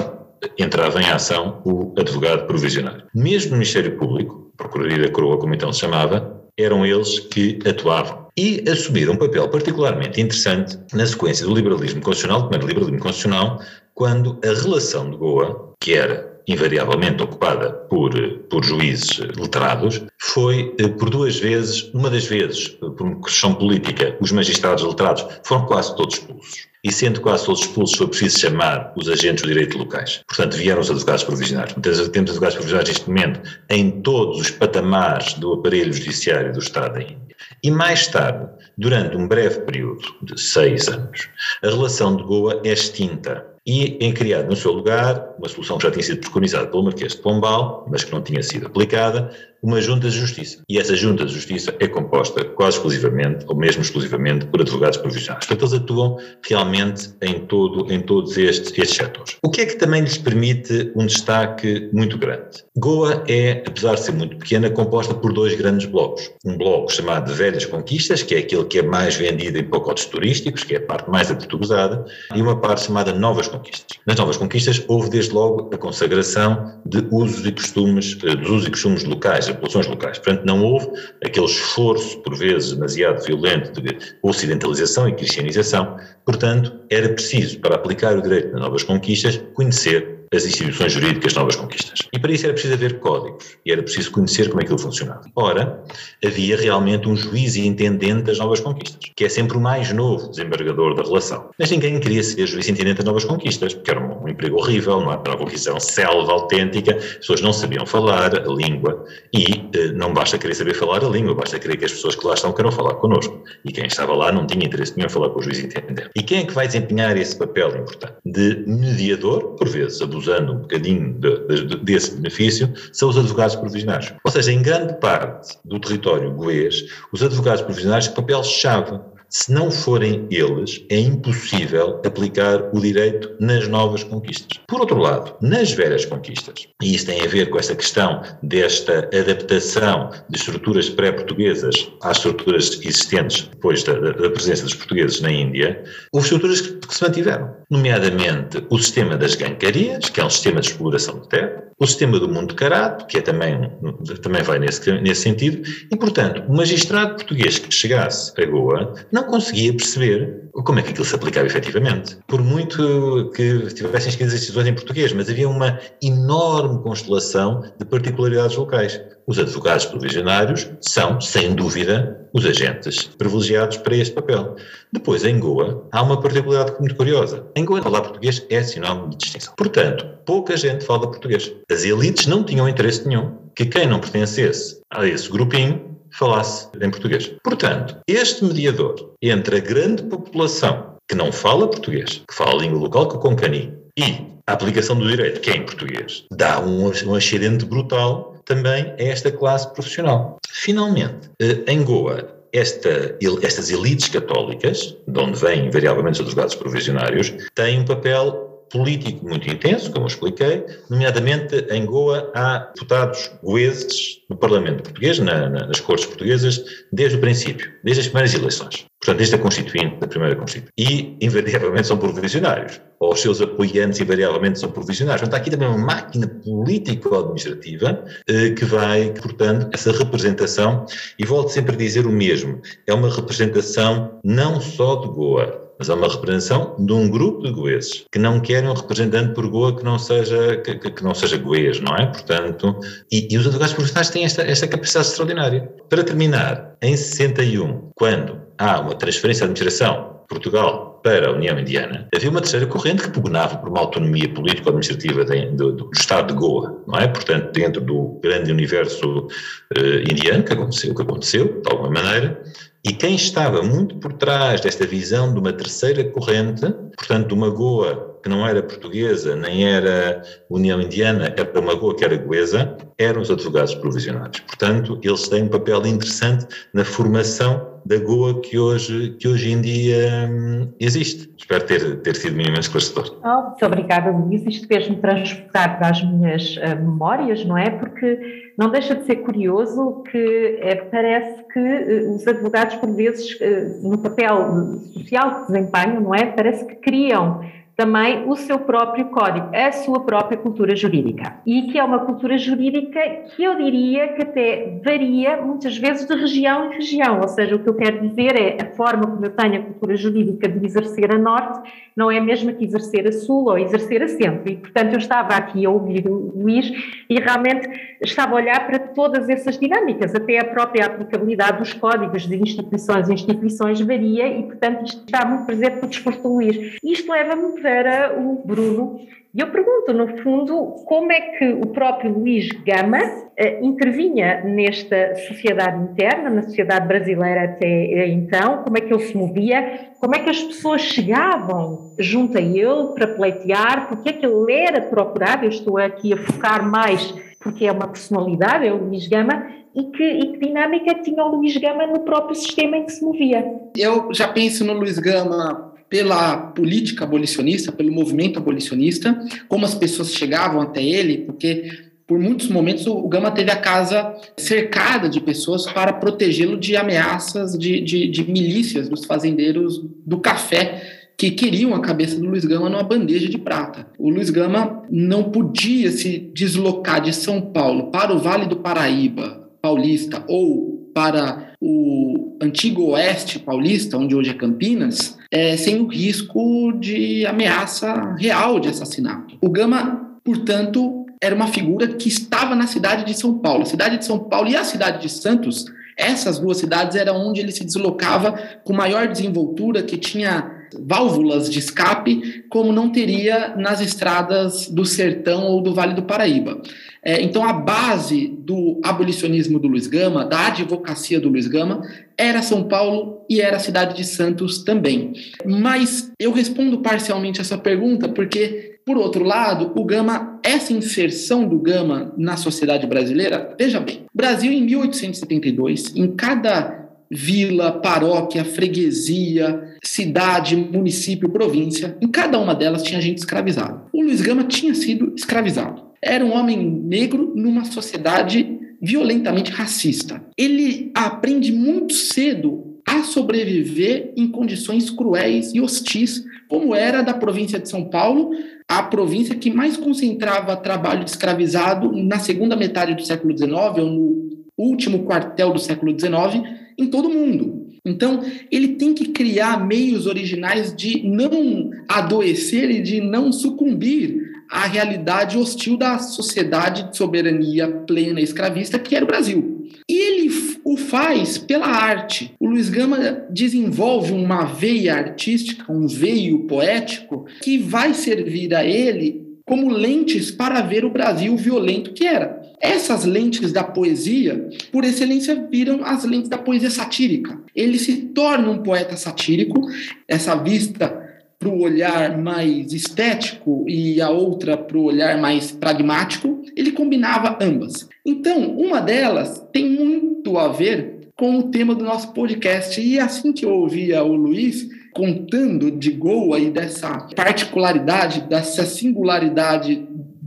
entrava em ação o advogado provisionário. Mesmo no Ministério Público, Procuradoria da Coroa, como então se chamava, eram eles que atuavam. E assumiram um papel particularmente interessante na sequência do liberalismo constitucional, do primeiro liberalismo constitucional, quando a relação de Goa, que era invariavelmente ocupada por, por juízes letrados, foi eh, por duas vezes, uma das vezes, por uma questão política, os magistrados letrados foram quase todos expulsos. E sendo quase todos expulsos, foi preciso chamar os agentes do direito locais. Portanto, vieram os advogados provisionários. Temos advogados provisionários neste momento em todos os patamares do aparelho judiciário do Estado da Índia. E mais tarde, durante um breve período de seis anos, a relação de Goa é extinta e em criar no seu lugar uma solução que já tinha sido preconizada pelo Marquês de Pombal, mas que não tinha sido aplicada, uma junta de justiça. E essa junta de justiça é composta quase exclusivamente, ou mesmo exclusivamente, por advogados provisionais. Portanto, eles atuam realmente em, todo, em todos estes, estes setores. O que é que também lhes permite um destaque muito grande? Goa é, apesar de ser muito pequena, composta por dois grandes blocos. Um bloco chamado Velhas Conquistas, que é aquele que é mais vendido em pacotes turísticos, que é a parte mais aportuguesada, e uma parte chamada Novas Conquistas. Nas Novas Conquistas houve desde logo a consagração de usos e costumes, eh, dos usos e costumes locais, populações locais. Portanto, não houve aquele esforço, por vezes demasiado violento, de ocidentalização e cristianização. Portanto, era preciso, para aplicar o direito nas novas conquistas, conhecer as instituições jurídicas novas conquistas. E para isso era preciso haver códigos e era preciso conhecer como é que aquilo funcionava. Ora, havia realmente um juiz e intendente das novas conquistas, que é sempre o mais novo desembargador da relação. Mas ninguém queria ser juiz e intendente das novas conquistas, porque era um, um emprego horrível, não é? Era uma conquista selva autêntica, as pessoas não sabiam falar a língua e eh, não basta querer saber falar a língua, basta querer que as pessoas que lá estão queiram falar connosco. E quem estava lá não tinha interesse nenhum em falar com o juiz e entender. E quem é que vai desempenhar esse papel importante? De mediador, por vezes abusando um bocadinho de, de, desse benefício, são os advogados provisionais. Ou seja, em grande parte do território goês, os advogados provisionais têm papel-chave se não forem eles, é impossível aplicar o direito nas novas conquistas. Por outro lado, nas velhas conquistas, e isso tem a ver com esta questão desta adaptação de estruturas pré-portuguesas às estruturas existentes depois da, da, presença dos portugueses na Índia, houve estruturas que, que se mantiveram, nomeadamente o sistema das gancarias, que é um sistema de exploração de terra, o sistema do mundo carato, que é também, também vai nesse, nesse sentido, e, portanto, o magistrado português que chegasse a Goa não conseguia perceber como é que aquilo se aplicava efetivamente. Por muito que tivessem escrito as decisões em português, mas havia uma enorme constelação de particularidades locais. Os advogados provisionários são, sem dúvida, os agentes privilegiados para este papel. Depois, em Goa, há uma particularidade muito curiosa. Em Goa, falar português é sinónimo de distinção. Portanto, pouca gente fala português. As elites não tinham interesse nenhum que quem não pertencesse a esse grupinho falasse em português. Portanto, este mediador entre a grande população que não fala português, que fala a língua local, que é o concani, e a aplicação do direito, que é em português, dá um, um acidente brutal também a esta classe profissional. Finalmente, eh, em Goa, esta, estas elites católicas, de onde vêm invariavelmente os advogados provisionários, têm um papel político muito intenso, como eu expliquei, nomeadamente em Goa há deputados goeses no Parlamento português, na, na, nas Cortes portuguesas, desde o princípio, desde as primeiras eleições. Portanto, desde a Constituinte, da primeira Constituinte. E, invariavelmente, são provisionários. Ou os seus apoiantes, invariavelmente, são provisionários. Portanto, há aqui também uma máquina político-administrativa eh, que vai, portanto, essa representação, e volto sempre a dizer o mesmo, é uma representação não só de Goa, mas há uma representação de um grupo de goeses que não querem um representante por Goa que não seja, que, que não seja goês, não é? Portanto, e, e os advogados profissionais têm esta, esta capacidade extraordinária. Para terminar, em 61, quando há uma transferência de administração Portugal para a União Indiana, havia uma terceira corrente que pugnava por uma autonomia político-administrativa do, do, Estado de Goa, não é? Portanto, dentro do grande universo uh, indiano, que aconteceu, que aconteceu, de alguma maneira, e quem estava muito por trás desta visão de uma terceira corrente, portanto, de uma Goa que não era portuguesa, nem era União Indiana, era uma Goa que era goesa, eram os advogados provisionários. Portanto, eles têm um papel interessante na formação da Goa que hoje, que hoje em dia hum, existe. Espero ter, ter sido minimamente esclarecedor. Oh, muito obrigada, Luís. Isto fez-me transportar para as minhas uh, memórias, não é? Porque não deixa de ser curioso que é, parece que uh, os advogados, por vezes, uh, no papel social que desempenham, não é? Parece que criam também o seu próprio código, a sua própria cultura jurídica. E que é uma cultura jurídica que eu diria que até varia muitas vezes de região em região, ou seja, o que eu quero dizer é a forma como eu tenho a cultura jurídica de exercer a norte não é a mesma que exercer a sul ou exercer a centro. E, portanto, eu estava aqui a ouvir o Luís e realmente estava a olhar para todas essas dinâmicas, até a própria aplicabilidade dos códigos de instituições e instituições varia e, portanto, isto está muito presente no discurso do Luís. Isto leva-me para o Bruno. E eu pergunto, no fundo, como é que o próprio Luís Gama uh, intervinha nesta sociedade interna, na sociedade brasileira até então, como é que ele se movia, como é que as pessoas chegavam junto a ele para pleitear, porque é que ele era procurado, eu estou aqui a focar mais porque é uma personalidade, é o Luís Gama, e que, e que dinâmica tinha o Luís Gama no próprio sistema em que se movia. Eu já penso no Luís Gama pela política abolicionista, pelo movimento abolicionista, como as pessoas chegavam até ele, porque por muitos momentos o Gama teve a casa cercada de pessoas para protegê-lo de ameaças de, de, de, milícias dos fazendeiros do café que queriam a cabeça do Luiz Gama numa bandeja de prata. O Luiz Gama não podia se deslocar de São Paulo para o Vale do Paraíba paulista ou para o antigo oeste paulista, onde hoje é Campinas, é, sem o risco de ameaça real de assassinato. O Gama, portanto, era uma figura que estava na cidade de São Paulo. A cidade de São Paulo e a cidade de Santos, essas duas cidades eram onde ele se deslocava com maior desenvoltura, que tinha válvulas de escape como não teria nas estradas do Sertão ou do Vale do Paraíba. É, então, a base do abolicionismo do Luiz Gama, da advocacia do Luiz Gama, era São Paulo e era a cidade de Santos também. Mas eu respondo parcialmente essa pergunta porque, por outro lado, o Gama, essa inserção do Gama na sociedade brasileira, veja bem, Brasil em 1872, em cada vila, paróquia, freguesia, cidade, município, província, em cada uma delas tinha gente escravizada. O Luiz Gama tinha sido escravizado. Era um homem negro numa sociedade violentamente racista. Ele aprende muito cedo a sobreviver em condições cruéis e hostis, como era da província de São Paulo, a província que mais concentrava trabalho escravizado na segunda metade do século XIX, ou no último quartel do século XIX, em todo mundo. Então, ele tem que criar meios originais de não adoecer e de não sucumbir à realidade hostil da sociedade de soberania plena escravista que era o Brasil. E ele o faz pela arte. O Luiz Gama desenvolve uma veia artística, um veio poético, que vai servir a ele como lentes para ver o Brasil violento que era. Essas lentes da poesia, por excelência, viram as lentes da poesia satírica. Ele se torna um poeta satírico, essa vista para o olhar mais estético e a outra para o olhar mais pragmático, ele combinava ambas. Então, uma delas tem muito a ver com o tema do nosso podcast. E assim que eu ouvia o Luiz, contando de Goa e dessa particularidade, dessa singularidade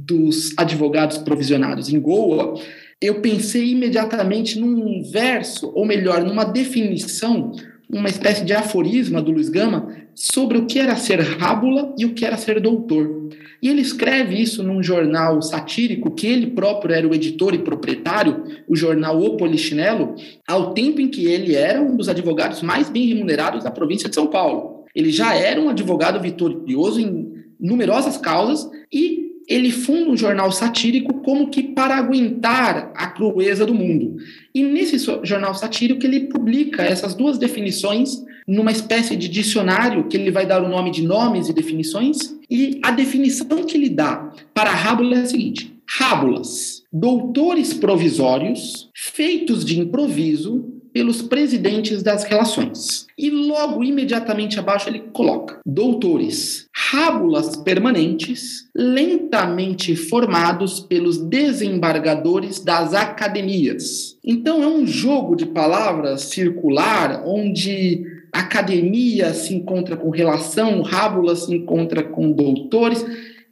dos advogados provisionados em Goa, eu pensei imediatamente num verso, ou melhor, numa definição, uma espécie de aforisma do Luiz Gama sobre o que era ser rábula e o que era ser doutor. E ele escreve isso num jornal satírico que ele próprio era o editor e proprietário, o jornal O Polichinelo, ao tempo em que ele era um dos advogados mais bem remunerados da província de São Paulo. Ele já era um advogado vitorioso em numerosas causas e ele funda um jornal satírico como que para aguentar a crueza do mundo. E nesse jornal satírico ele publica essas duas definições numa espécie de dicionário que ele vai dar o nome de nomes e definições, e a definição que ele dá para a rábula é a seguinte: rábulas, doutores provisórios feitos de improviso pelos presidentes das relações. E logo, imediatamente abaixo, ele coloca: doutores, rábulas permanentes, lentamente formados pelos desembargadores das academias. Então, é um jogo de palavras circular onde academia se encontra com relação, rábula se encontra com doutores,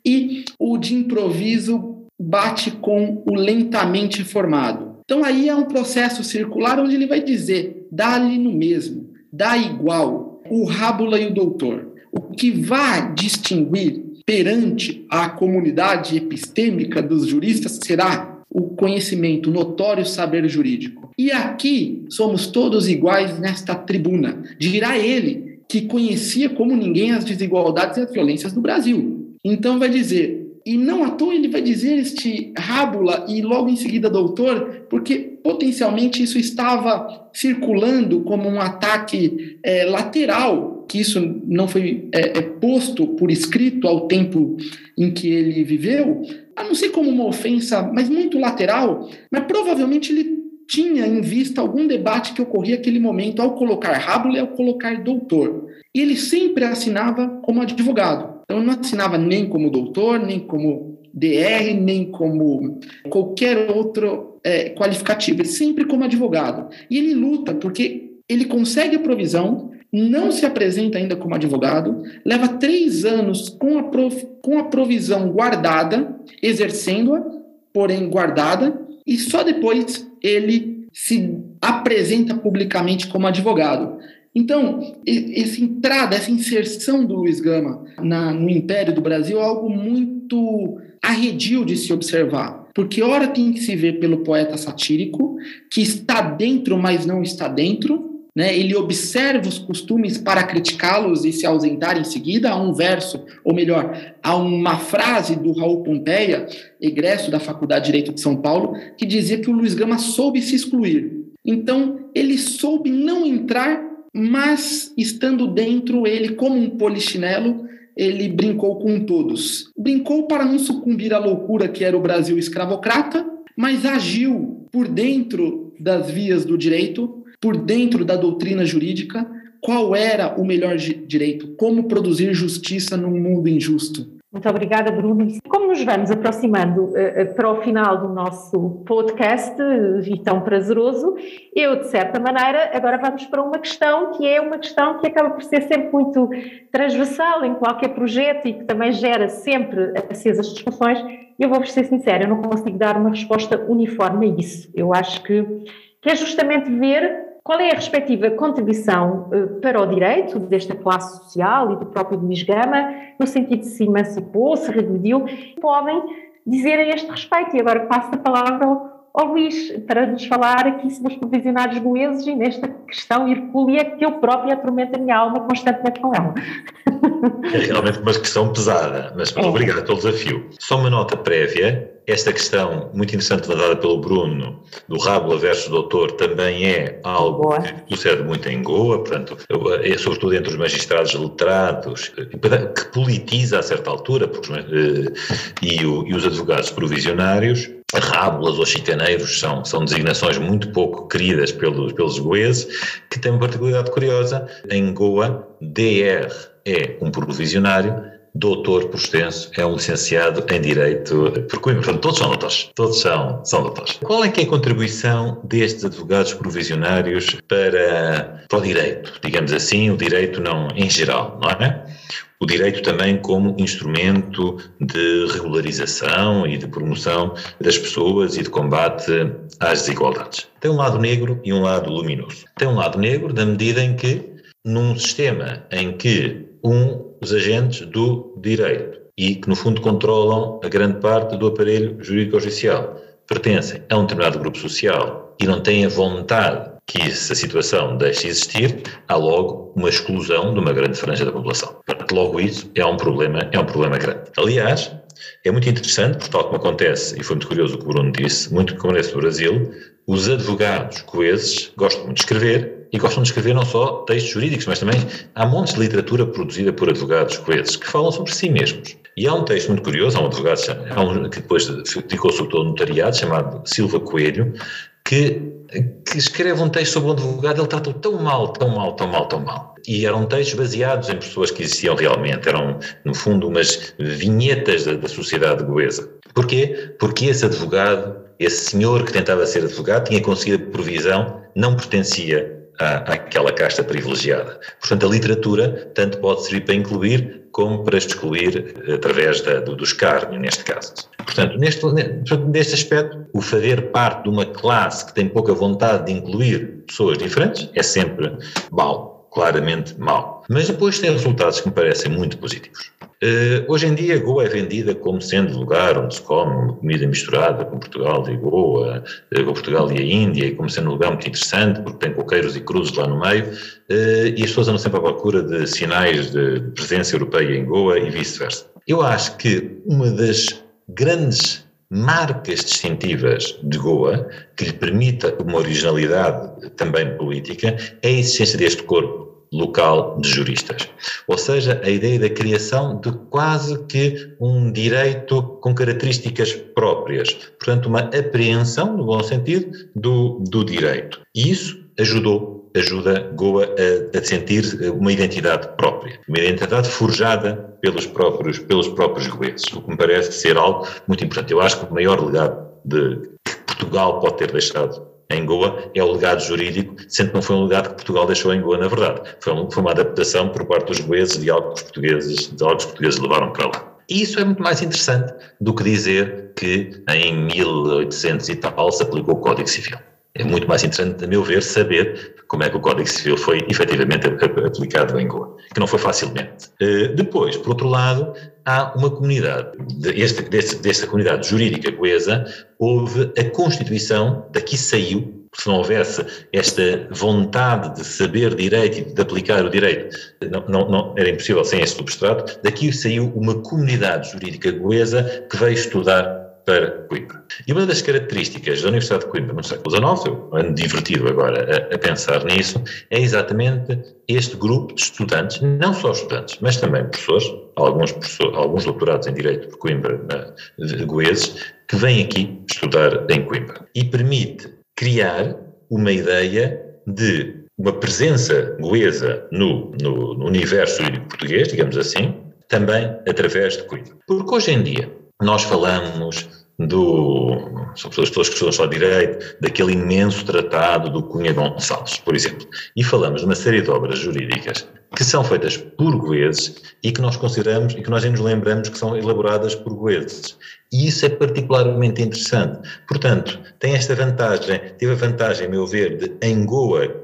e o de improviso bate com o lentamente formado. Então aí é um processo circular onde ele vai dizer: dá-lhe no mesmo, dá igual, o rábula e o doutor. O que vai distinguir perante a comunidade epistêmica dos juristas será o conhecimento, o notório saber jurídico. E aqui somos todos iguais nesta tribuna, dirá ele que conhecia como ninguém as desigualdades e as violências do Brasil. Então vai dizer: e não à toa ele vai dizer este rábula e logo em seguida doutor, porque potencialmente isso estava circulando como um ataque é, lateral, que isso não foi é, é, posto por escrito ao tempo em que ele viveu, a não ser como uma ofensa, mas muito lateral, mas provavelmente ele tinha em vista algum debate que ocorria naquele momento ao colocar rábula e ao colocar doutor. Ele sempre assinava como advogado. Então, não assinava nem como doutor, nem como DR, nem como qualquer outro é, qualificativo, ele sempre como advogado. E ele luta porque ele consegue a provisão, não se apresenta ainda como advogado, leva três anos com a, com a provisão guardada, exercendo-a, porém guardada, e só depois ele se apresenta publicamente como advogado. Então, essa entrada, essa inserção do Luiz Gama na, no Império do Brasil é algo muito arredio de se observar. Porque, ora, tem que se ver pelo poeta satírico, que está dentro, mas não está dentro, né? ele observa os costumes para criticá-los e se ausentar em seguida. Há um verso, ou melhor, há uma frase do Raul Pompeia, egresso da Faculdade de Direito de São Paulo, que dizia que o Luiz Gama soube se excluir. Então, ele soube não entrar mas estando dentro, ele, como um polichinelo, ele brincou com todos. Brincou para não sucumbir à loucura que era o Brasil escravocrata, mas agiu por dentro das vias do direito, por dentro da doutrina jurídica, qual era o melhor direito, como produzir justiça num mundo injusto. Muito obrigada, Bruno. Como nos vamos aproximando uh, para o final do nosso podcast uh, e tão prazeroso, eu, de certa maneira, agora vamos para uma questão que é uma questão que acaba por ser sempre muito transversal em qualquer projeto e que também gera sempre acesas discussões. Eu vou ser sincera, eu não consigo dar uma resposta uniforme a isso. Eu acho que, que é justamente ver qual é a respectiva contribuição uh, para o direito desta classe social e do próprio Luís Gama, no sentido de se emancipou, se regrediu, podem dizer a este respeito. E agora passo a palavra ao, Luís para nos falar aqui sobre os provisionários goeses e nesta questão hercúlea que eu própria atormento a minha alma constantemente com ela. É realmente uma questão pesada, mas, mas é. obrigado pelo desafio. Só uma nota prévia, esta questão muito interessante levantada pelo Bruno, do Rábula versus Doutor, também é algo Boa. que sucede muito em Goa, portanto, é sobretudo entre os magistrados letrados, que politiza a certa altura, porque, eh, e, o, e os advogados provisionários, rábulas ou chicaneiros são, são designações muito pouco queridas pelos, pelos goeses, que têm uma particularidade curiosa. Em Goa, DR é um provisionário, doutor por extenso, é um licenciado em Direito por Coimbra. Portanto, todos são doutores. Todos são, são doutores. Qual é que é a contribuição destes advogados provisionários para, para o direito? Digamos assim, o direito não em geral, não é? O direito também como instrumento de regularização e de promoção das pessoas e de combate às desigualdades. Tem um lado negro e um lado luminoso. Tem um lado negro na medida em que, num sistema em que um os agentes do direito e que, no fundo, controlam a grande parte do aparelho jurídico-judicial. Pertencem a um determinado grupo social e não têm a vontade que essa situação deixe existir, há logo uma exclusão de uma grande franja da população. Portanto, logo isso é um problema, é um problema grande. Aliás, é muito interessante, porque tal como acontece, e foi muito curioso o que o Bruno disse, muito que acontece no Brasil, os advogados coeses gostam muito de escrever e gostam de escrever não só textos jurídicos, mas também há montes de literatura produzida por advogados coeses que falam sobre si mesmos. E há um texto muito curioso, há um advogado há um, que depois dedicou sobretudo ao notariado, chamado Silva Coelho, que, que escreve um texto sobre um advogado, ele trata-o tão mal, tão mal, tão mal, tão mal. E eram textos baseados em pessoas que existiam realmente, eram, no fundo, umas vinhetas da, da sociedade goesa. Porquê? Porque esse advogado, esse senhor que tentava ser advogado, tinha conseguido provisão, não pertencia àquela casta privilegiada. Portanto, a literatura tanto pode servir para incluir como para excluir através da, do, do escárnio, neste caso. Portanto, neste, neste aspecto, o fazer parte de uma classe que tem pouca vontade de incluir pessoas diferentes é sempre mau, claramente mau. Mas depois tem resultados que me parecem muito positivos. Uh, hoje em dia, Goa é vendida como sendo lugar onde se come comida misturada com Portugal e Goa, uh, com Portugal e a Índia, e como sendo um lugar muito interessante, porque tem coqueiros e cruzes lá no meio, uh, e as pessoas andam sempre à procura de sinais de presença europeia em Goa e vice-versa. Eu acho que uma das grandes marcas distintivas de Goa, que lhe permita uma originalidade também política, é a existência deste corpo local de juristas. Ou seja, a ideia da criação de quase que um direito com características próprias. Portanto, uma apreensão, no bom sentido, do, do direito. E isso ajudou, ajuda Goa a, a sentir uma identidade própria. Uma identidade forjada pelos próprios, pelos próprios goeses, o que me parece ser algo muito importante. Eu acho que o maior legado de, que Portugal pode ter deixado em Goa é o legado jurídico, sendo que não foi um legado que Portugal deixou em Goa, na verdade. Foi, um, foi uma adaptação por parte dos goeses de algo que os portugueses, de algo que os portugueses levaram para lá. E isso é muito mais interessante do que dizer que em 1800 e tal se aplicou o Código Civil. É muito mais interessante, a meu ver, saber como é que o Código Civil foi efetivamente aplicado em Goa, que não foi facilmente. Eh, depois, por outro lado, há uma comunidade, desta, desta comunidade jurídica goesa, houve a constituição, daqui saiu se não houvesse esta vontade de saber direito e de aplicar o direito, não, não, não, era impossível sem esse substrato, daqui saiu uma comunidade jurídica goesa que veio estudar para Coimbra. E uma das características da Universidade de Coimbra no século XIX, eu divertido agora a, a, pensar nisso, é exatamente este grupo de estudantes, não só estudantes, mas também professores, alguns, professores, alguns doutorados em Direito por Coimbra, na, Goeses, que vêm aqui estudar em Coimbra. E permite criar uma ideia de uma presença goesa no, no, no universo português, digamos assim, também através de Coimbra. Porque hoje em dia nós falamos do, sobre as pessoas que estudam só direito, daquele imenso tratado do Cunha Gonçalves, por exemplo, e falamos de uma série de obras jurídicas que são feitas por goeses e que nós consideramos e que nós nos lembramos que são elaboradas por goeses. E isso é particularmente interessante. Portanto, tem esta vantagem, teve a vantagem, a meu ver, de em Goa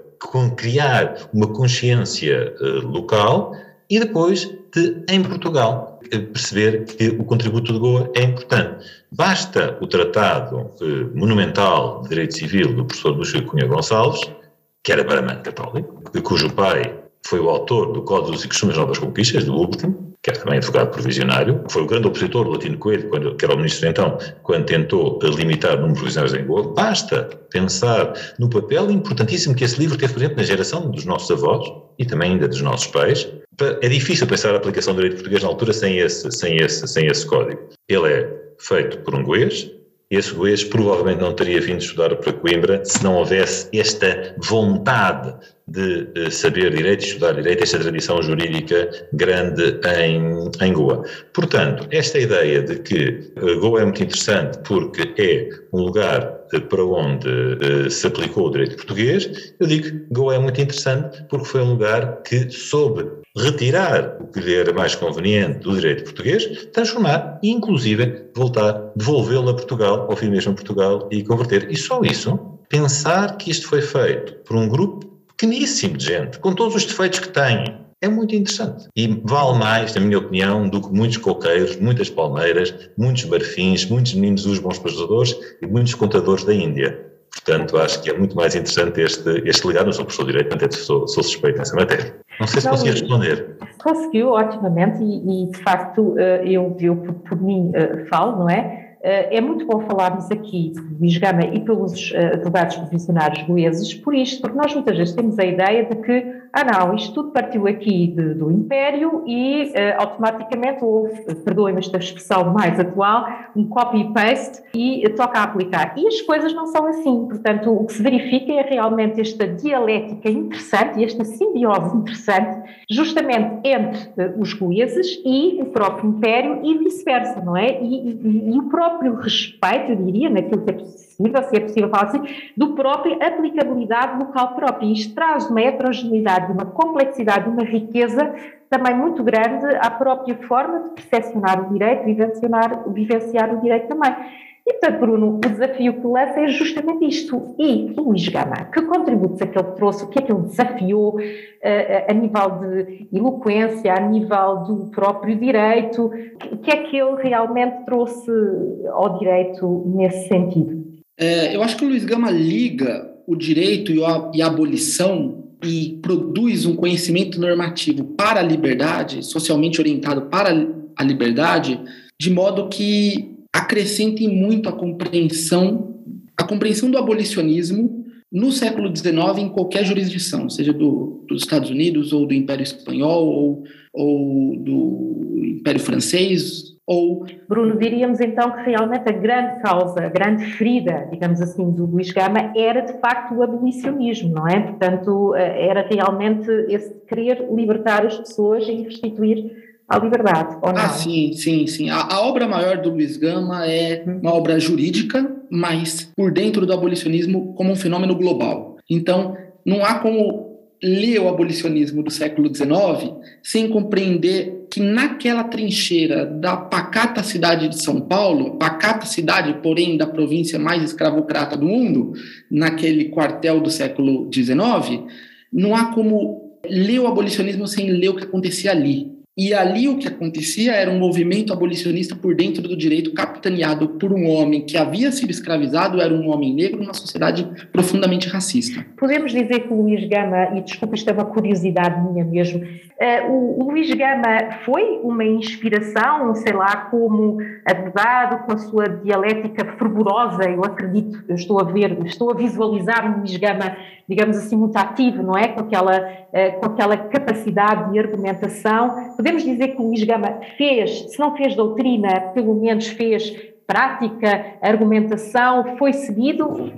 criar uma consciência uh, local e depois de, em Portugal, eh, perceber que o contributo de Goa é importante. Basta o tratado eh, monumental de direito civil do professor Luís Cunha Gonçalves, que era baramano católico, cujo pai foi o autor do Código dos Costumes Novas Conquistas, do último, que era também advogado provisionário, foi o grande opositor do Latino Coelho, quando, que era o ministro então, quando tentou limitar o número de provisionários em Goa. Basta pensar no papel importantíssimo que esse livro teve, por exemplo, na geração dos nossos avós e também ainda dos nossos pais. É difícil pensar a aplicação do direito português na altura sem esse, sem esse, sem esse código. Ele é feito por um goês, esse goês provavelmente não teria vindo estudar para Coimbra se não houvesse esta vontade de uh, saber direito, estudar direito, esta tradição jurídica grande em, em Goa. Portanto, esta ideia de que uh, Goa é muito interessante porque é um lugar para onde se aplicou o direito português, eu digo que Goa é muito interessante porque foi um lugar que soube retirar o que lhe era mais conveniente do direito português, transformar e, inclusive, voltar, devolvê-lo a Portugal, ao fim mesmo a Portugal, e converter. E só isso, pensar que isto foi feito por um grupo pequeníssimo de gente, com todos os defeitos que tem, é muito interessante. E vale mais, na minha opinião, do que muitos coqueiros, muitas palmeiras, muitos barfins, muitos meninos dos bons passadores e muitos contadores da Índia. Portanto, acho que é muito mais interessante este, este legado. Eu sou professor de Direito, portanto, sou, sou suspeito nessa matéria. Não sei se consegui responder. Conseguiu, otimamente, e, e de facto, eh, eu, eu por, por mim eh, falo, não é? Eh, é muito bom falarmos aqui de Luís Gama e pelos advogados profissionais goeses por isto, porque nós muitas vezes temos a ideia de que ah não, isto tudo partiu aqui de, do Império e uh, automaticamente houve, perdoem-me esta expressão mais atual, um copy-paste e uh, toca a aplicar. E as coisas não são assim, portanto o que se verifica é realmente esta dialética interessante e esta simbiose interessante justamente entre os goeses e o próprio Império e vice-versa, não é? E, e, e, o próprio respeito, eu diria, naquilo que é possível, se é possível falar assim, do próprio aplicabilidade local própria. Isto traz uma heterogeneidade de uma complexidade, uma riqueza também muito grande à própria forma de percepcionar o direito, vivenciar, vivenciar o direito também. E, portanto, Bruno, o desafio que lança é justamente isto. E Luís Gama, que contributos é que ele trouxe, o que é que ele desafiou uh, a nível de eloquência, a nível do próprio direito, o que é que ele realmente trouxe ao direito nesse sentido? É, eu acho que o Luís Gama liga o direito e a, e a abolição e produz um conhecimento normativo para a liberdade, socialmente orientado para a liberdade, de modo que acrescente muito a compreensão, a compreensão do abolicionismo no século XIX em qualquer jurisdição, seja do, dos Estados Unidos ou do Império Espanhol ou, ou do Império Francês ou... Bruno, diríamos então que realmente a grande causa, a grande ferida, digamos assim, do Luís Gama era de facto o abolicionismo, não é? Portanto, eh, era realmente esse querer libertar as pessoas e restituir a liberdade, ou não? Ah, sim, sim, sim. A, a, obra maior do Luiz Gama é uma obra jurídica, mas por dentro do abolicionismo como um fenômeno global. Então, não há como ler o abolicionismo do século XIX sem compreender que naquela trincheira da pacata cidade de São Paulo, pacata cidade, porém, da província mais escravocrata do mundo, naquele quartel do século XIX, não há como ler o abolicionismo sem ler o que acontecia ali. E ali o que acontecia era um movimento abolicionista por dentro do direito, capitaneado por um homem que havia sido escravizado, era um homem negro numa sociedade profundamente racista. Podemos dizer que o Luís Gama, e desculpa, isto é uma curiosidade minha mesmo, uh, o, o Luís Gama foi uma inspiração, sei lá, como advogado, com a sua dialética fervorosa, eu acredito, eu estou a ver, estou a visualizar o Luís Gama, digamos assim, muito ativo, não é? Com aquela, uh, com aquela capacidade de argumentação podemos dizer que o Luís Gama fez, se não fez doutrina, pelo menos fez prática, argumentação, foi seguido.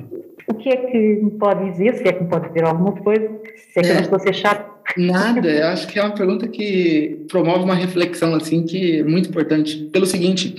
O que é que me pode dizer? Se é que me pode dizer alguma coisa? Se é que é, eu não estou a ser chato? Nada, eu acho que é uma pergunta que promove uma reflexão assim que é muito importante. Pelo seguinte,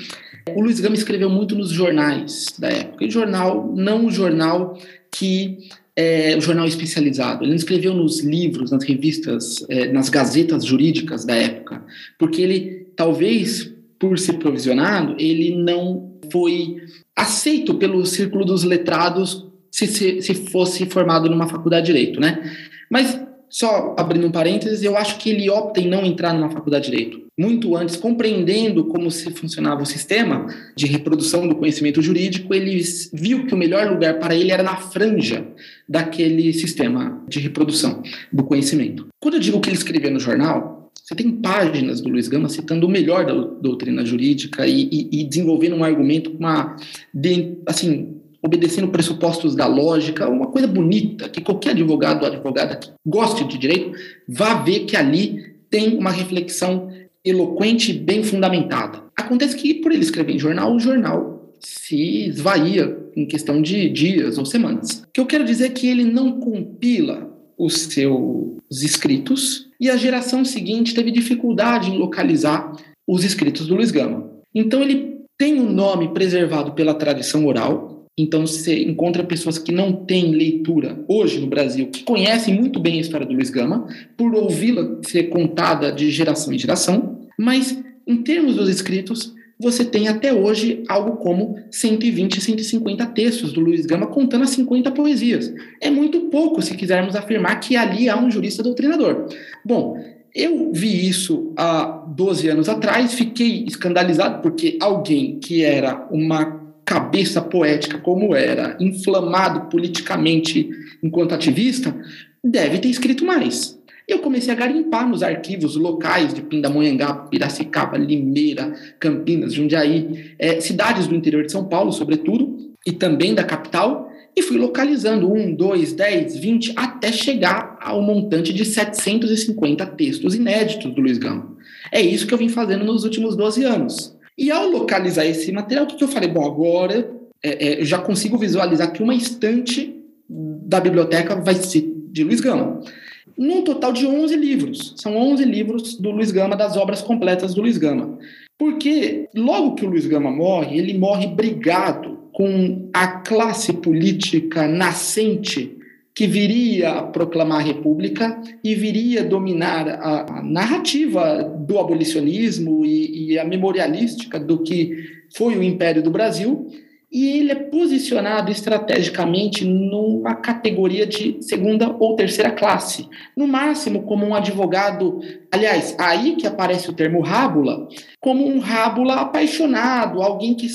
o Luiz Gama escreveu muito nos jornais da época. E jornal, não o jornal que é, o jornal especializado. Ele não escreveu nos livros, nas revistas, é, nas gazetas jurídicas da época, porque ele, talvez por ser provisionado, ele não foi aceito pelo círculo dos letrados se, se, se fosse formado numa faculdade de direito, né? Mas só abrindo um parênteses, eu acho que ele opta em não entrar numa faculdade de direito. Muito antes, compreendendo como se funcionava o sistema de reprodução do conhecimento jurídico, ele viu que o melhor lugar para ele era na franja daquele sistema de reprodução do conhecimento. Quando eu digo que ele escrevia no jornal, você tem páginas do Luiz Gama citando o melhor da doutrina jurídica e, e, e desenvolvendo um argumento com uma, assim, obedecendo pressupostos da lógica, uma coisa bonita, que qualquer advogado ou advogada que goste de direito vá ver que ali tem uma reflexão eloquente e bem fundamentada. Acontece que, por ele escrever em jornal, o jornal se esvaía em questão de dias ou semanas. O que eu quero dizer é que ele não compila os seus escritos e a geração seguinte teve dificuldade em localizar os escritos do Luiz Gama. Então ele tem o um nome preservado pela tradição oral, então, você encontra pessoas que não têm leitura hoje no Brasil, que conhecem muito bem a história do Luiz Gama, por ouvi-la ser contada de geração em geração, mas em termos dos escritos, você tem até hoje algo como 120, 150 textos do Luiz Gama contando as 50 poesias. É muito pouco se quisermos afirmar que ali há um jurista doutrinador. Bom, eu vi isso há 12 anos atrás, fiquei escandalizado porque alguém que era uma cabeça poética como era, inflamado politicamente enquanto ativista, deve ter escrito mais. Eu comecei a garimpar nos arquivos locais de Pindamonhangaba, Piracicaba, Limeira, Campinas, Jundiaí, é, cidades do interior de São Paulo, sobretudo, e também da capital, e fui localizando um, dois, dez, vinte, até chegar ao montante de 750 textos inéditos do Luiz Gama. É isso que eu vim fazendo nos últimos 12 anos. E ao localizar esse material, o que, eu falei? Bom, agora é, é, eu já consigo visualizar que uma estante da biblioteca vai ser de Luiz Gama. Num total de 11 livros. São 11 livros do Luiz Gama, das obras completas do Luiz Gama. Porque logo que o Luiz Gama morre, ele morre brigado com a classe política nascente que viria a proclamar a República e viria dominar a, a narrativa do abolicionismo e, e, a memorialística do que foi o Império do Brasil, e ele é posicionado estrategicamente numa categoria de segunda ou terceira classe, no máximo como um advogado, aliás, aí que aparece o termo rábula, como um rábula apaixonado, alguém que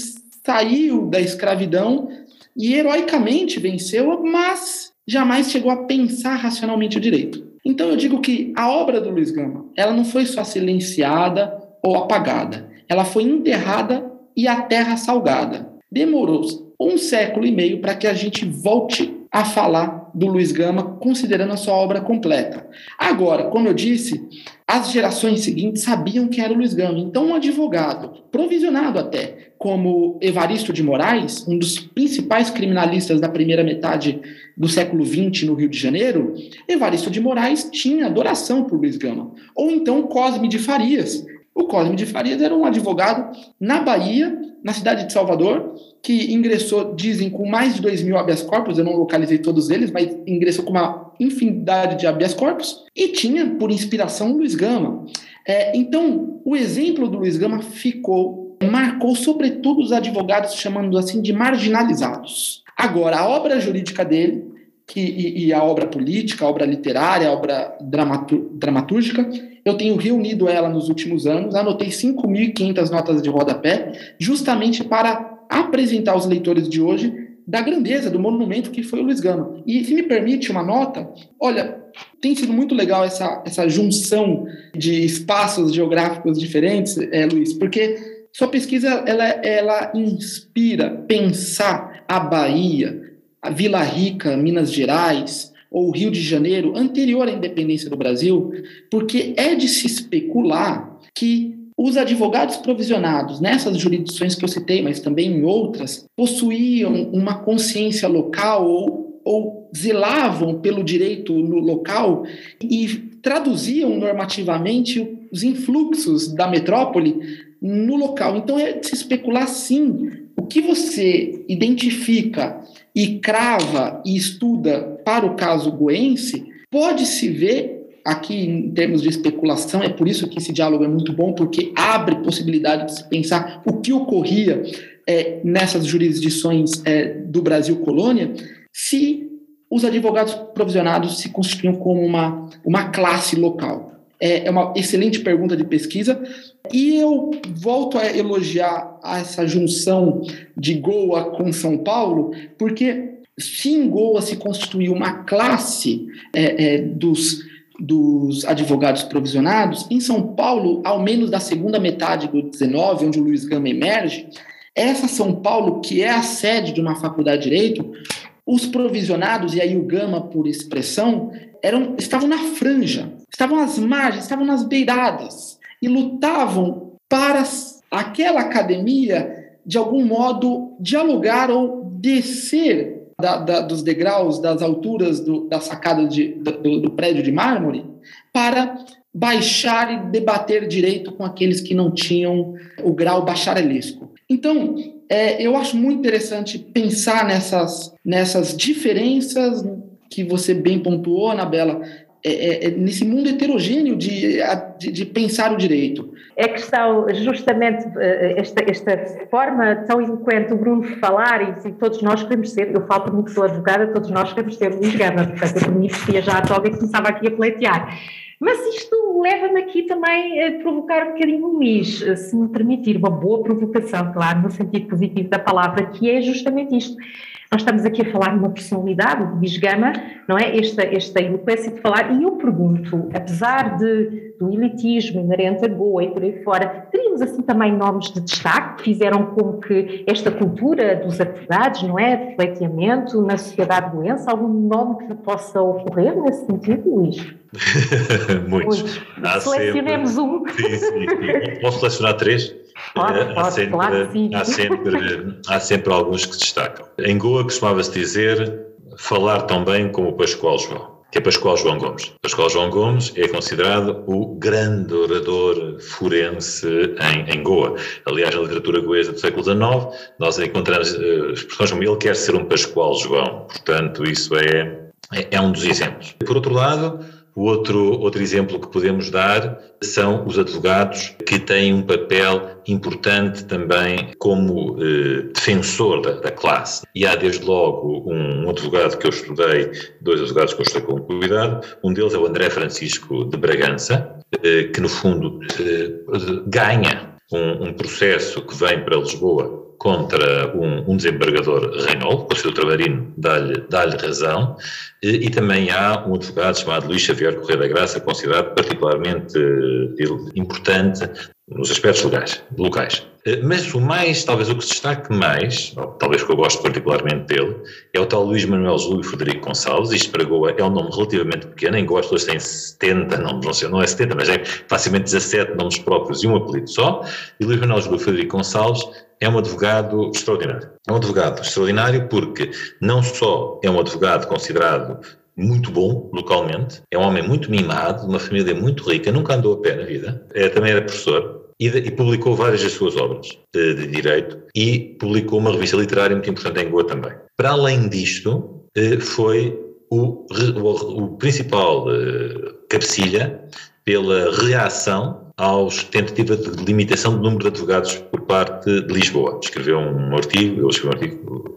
saiu da escravidão e heroicamente venceu, mas jamais chegou a pensar racionalmente o direito. Então eu digo que a obra do Luiz Gama, ela não foi só silenciada ou apagada, ela foi enterrada e a terra salgada. Demorou um século e meio para que a gente volte a falar do Luiz Gama, considerando a sua obra completa. Agora, como eu disse, as gerações seguintes sabiam que era o Luiz Gama. Então, um advogado, provisionado até, como Evaristo de Moraes, um dos principais criminalistas da primeira metade do século XX no Rio de Janeiro, Evaristo de Moraes tinha adoração por Luiz Gama. Ou então Cosme de Farias. O Cosme de Farias era um advogado na Bahia, na cidade de Salvador, que ingressou, dizem, com mais de 2 mil habeas corpus, eu não localizei todos eles, mas ingressou com uma infinidade de habeas corpus, e tinha por inspiração Luiz Gama. É, então, o exemplo do Luiz Gama ficou, marcou sobretudo os advogados, chamando assim de marginalizados. Agora, a obra jurídica dele que, e, e, a obra política, a obra literária, a obra dramatúrgica. Eu tenho reunido ela nos últimos anos, anotei 5.500 notas de rodapé, justamente para apresentar aos leitores de hoje da grandeza do monumento que foi o Luiz Gama. E se me permite uma nota, olha, tem sido muito legal essa, essa junção de espaços geográficos diferentes, é, Luiz, porque sua pesquisa ela, ela inspira pensar a Bahia, a Vila Rica, Minas Gerais, ou Rio de Janeiro, anterior à independência do Brasil, porque é de se especular que os advogados provisionados nessas jurisdições que eu citei, mas também em outras, possuíam uma consciência local ou, ou zelavam pelo direito no local e traduziam normativamente os influxos da metrópole no local. Então é de se especular sim o que você identifica e crava e estuda para o caso goense, pode-se ver aqui em termos de especulação, é por isso que esse diálogo é muito bom, porque abre possibilidade de se pensar o que ocorria é, nessas jurisdições é, do Brasil colônia, se os advogados provisionados se constituíam como uma, uma classe local. É, é uma excelente pergunta de pesquisa, e eu volto a elogiar essa junção de Goa com São Paulo, porque se em Goa se constituiu uma classe é, é, dos, dos advogados provisionados, em São Paulo, ao menos da segunda metade do 19, onde o Luiz Gama emerge, essa São Paulo, que é a sede de uma faculdade de direito, os provisionados, e aí o Gama por expressão, eram, estavam na franja, estavam às margens, estavam nas beiradas e lutavam para aquela academia, de algum modo, dialogar ou descer da, da, dos degraus, das alturas do, da sacada de, do, do prédio de mármore, para baixar e debater direito com aqueles que não tinham o grau bacharelesco. Então, é, eu acho muito interessante pensar nessas, nessas diferenças que você bem pontuou, Anabela, é, é, é, nesse mundo heterogêneo de, de, de, pensar o direito. É que está justamente eh, esta, esta forma tão eloquente do Bruno falar, e, todos nós queremos ser, eu falo que sou advogada, todos nós queremos ser Luís Gama, portanto eu mim vestia já a toga e começava aqui a pleitear. Mas isto leva-me aqui também a provocar um bocadinho o Luís, se me permitir, uma boa provocação, claro, no sentido positivo da palavra, que é justamente isto nós estamos aqui a falar de uma personalidade, o Luís Gama, não é? Esta, esta eloquência de falar, e eu pergunto, apesar de, do elitismo inerente a Goa e por aí fora, teríamos assim também nomes de destaque que fizeram com que esta cultura dos atividades, não é? De na sociedade doença, algum nome que possa ocorrer nesse sentido, Luís? Muitos. Selecionemos um. Sim, sim, sim. Posso selecionar três? Pode, pode, há, sempre, claro há, sempre, há sempre alguns que se destacam. Em Goa costumava-se dizer falar tão bem como o Pascoal João, que é Pascoal João Gomes. Pascoal João Gomes é considerado o grande orador forense em, em Goa. Aliás, na literatura goesa do século XIX, nós encontramos uh, expressões como ele quer ser um Pascoal João. Portanto, isso é, é, é um dos exemplos. Por outro lado, o outro, outro exemplo que podemos dar são os advogados que têm um papel importante também como eh, defensor da, da, classe. E há desde logo um, um, advogado que eu estudei, dois advogados que eu estudei com cuidado, um deles é o André Francisco de Bragança, eh, que no fundo eh, ganha um, um processo que vem para Lisboa contra um, um desembargador Reinoldo, o Conselho Trabalhino dá-lhe dá razão, e, e, também há um advogado chamado Luís Xavier Correia da Graça, considerado particularmente uh, importante nos aspectos legais, locais. Uh, mas o mais, talvez o que se destaque mais, ou talvez que eu gosto particularmente dele, é o tal Luís Manuel Júlio Frederico Gonçalves, isto para Goa é um nome relativamente pequeno, em Goa têm 70 nomes, não sei, não é 70, mas é facilmente 17 nomes próprios e um apelido só, e Luís Manuel Júlio Frederico Gonçalves é um advogado extraordinário. É um advogado extraordinário porque não só é um advogado considerado muito bom localmente, é um homem muito mimado, de uma família muito rica, nunca andou a pé na vida, é, também era professor e, de, e publicou várias das suas obras de, de, direito e publicou uma revista literária muito importante em Goa também. Para além disto, eh, foi o, o, o principal eh, cabecilha pela reação aos tentativa de limitação do número de advogados por parte de Lisboa. Escreveu um artigo, ele escreveu um artigo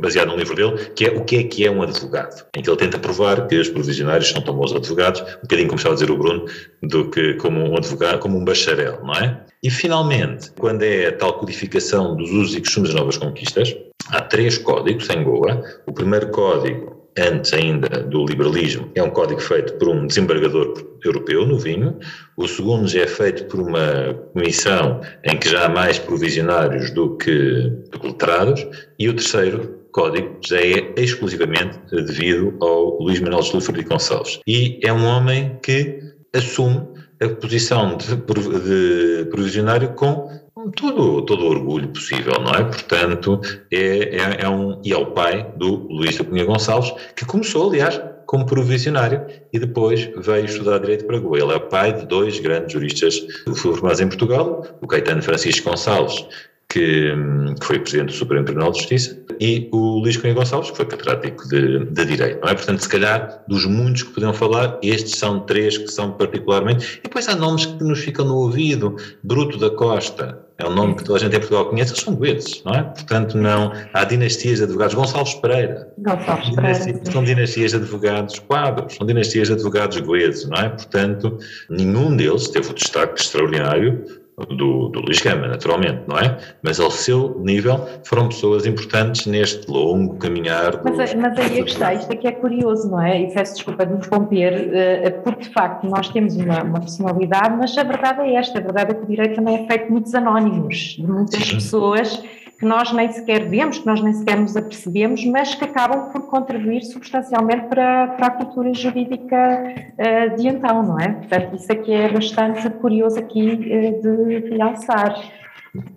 baseado num livro dele, que é o que é que é um advogado, em que ele tenta provar que os provisionários são tão bons advogados, um bocadinho como estava a dizer o Bruno, do que como um advogado, como um bacharel, não é? E finalmente, quando é a tal codificação dos usos e costumes das novas conquistas, há três códigos em Goa. O primeiro código antes ainda do liberalismo, é um código feito por um desembargador europeu no vinho. O segundo já é feito por uma comissão em que já há mais provisionários do que, do que letrados. E o terceiro código já é exclusivamente devido ao Luís Manuel de Gonçalves. E é um homem que assume a posição de, de provisionário com todo, todo o orgulho possível, não é? Portanto, é, é, é um, e é o pai do Luís da Cunha Gonçalves, que começou, aliás, como provisionário e depois veio estudar Direito para Goa. Ele é o pai de dois grandes juristas formados em Portugal, o Caetano Francisco Gonçalves, que, que, foi presidente do Supremo Tribunal de Justiça, e o Luís Cunha Gonçalves, que foi catedrático de, de Direito, não é? Portanto, se calhar, dos muitos que podiam falar, estes são três que são particularmente, e depois há nomes que nos ficam no ouvido, Bruto da Costa, é um nome que toda a gente em Portugal conhece, eles são goeses, não é? Portanto, não, há dinastias de advogados, Gonçalves Pereira, Gonçalves Pereira são dinastias de advogados quadros, são dinastias de advogados goeses, não é? Portanto, nenhum deles teve o destaque extraordinário do, do Luís Gama, naturalmente, não é? Mas ao seu nível foram pessoas importantes neste longo caminhar. Mas, mas aí a questão, isto aqui é curioso, não é? E peço desculpa de me interromper, eh, porque de facto nós temos uma, uma personalidade, mas a verdade é esta, a verdade é que o direito também é feito de muitos anónimos, de muitas pessoas que nós nem sequer vemos, que nós nem sequer nos apercebemos, mas que acabam por contribuir substancialmente para, para a cultura jurídica uh, de então, não é? Portanto, isso aqui é bastante curioso aqui uh, de realçar.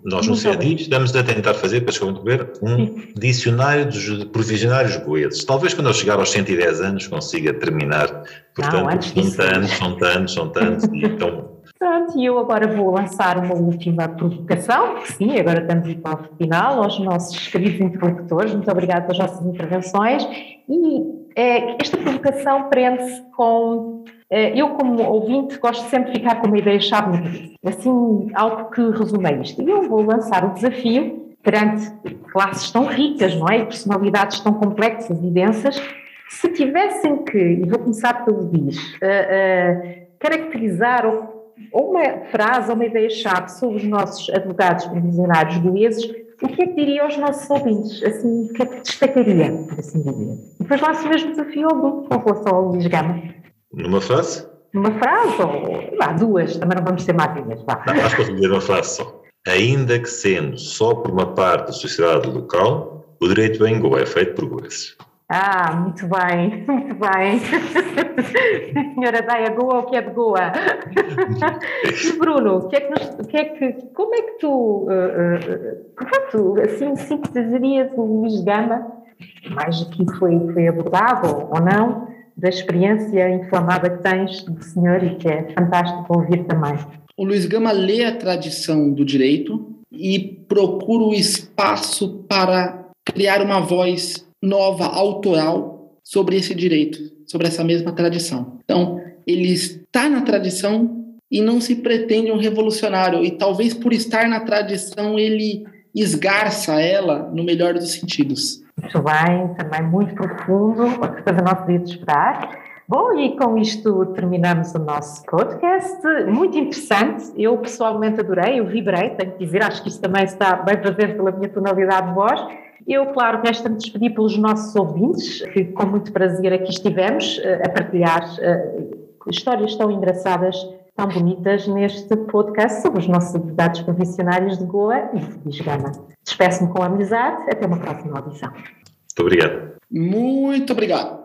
Nós no CEDIS estamos a tentar fazer, para ver, um Sim. dicionário dos provisionários goeses. Talvez quando eu chegar aos 110 anos consiga terminar. Portanto, Não, são tantos, são tantos, são tantos, e então Pronto, e eu agora vou lançar uma última provocação, sim, agora estamos para o final, aos nossos queridos interlocutores, muito obrigada pelas vossas intervenções, e é, esta provocação prende-se com, é, eu como ouvinte gosto sempre de ficar com uma ideia-chave assim, algo que resume isto, e eu vou lançar o desafio perante classes tão ricas, não é, e personalidades tão complexas e densas, se tivessem que, e vou começar pelo diz, uh, uh, caracterizar ou uma frase ou uma ideia-chave sobre os nossos advogados provisionários goeses, o que é que diria aos nossos ouvintes? Assim, o que é que destacaria, por assim dizer? E depois lanço o mesmo desafio ao grupo, com relação ao Luís Gama. Numa frase? Numa frase, ou vá, duas, também não vamos ser máquinas, vá. Não, acho que posso dizer uma frase só. Ainda que sendo só por uma parte da sociedade local, o direito em é feito por goeses. Ah, muito bem, muito bem. Senhora Daia, Goa, o que é de Goa? e Bruno, que é que nos, que é que, como é que tu, uh, uh, tu assim, sintetizarias o Luís Gama, mais aqui foi, foi abordado ou não, da experiência inflamada que tens do senhor e que é fantástico ouvir também. O Luiz Gama lê a tradição do direito e procura o espaço para criar uma voz nova, autoral, sobre esse direito, sobre essa mesma tradição. Então, ele está na tradição e não se pretende um revolucionário, e talvez por estar na tradição ele esgarça ela no melhor dos sentidos. Muito bem, também muito profundo, outra coisa não podia esperar. Bom, e com isto terminamos o nosso podcast. Muito interessante, eu pessoalmente adorei, eu vibrei, tenho que dizer, acho que isso também está bem presente pela minha tonalidade de voz. Eu, claro, resta-me despedir pelos nossos ouvintes, que com muito prazer aqui estivemos eh, a partilhar uh, histórias tão engraçadas, tão bonitas neste podcast sobre os nossos advogados profissionais de Goa e de Lisgama. Despeço-me com amizade, até uma próxima audição. Muito obrigado. Muito obrigado.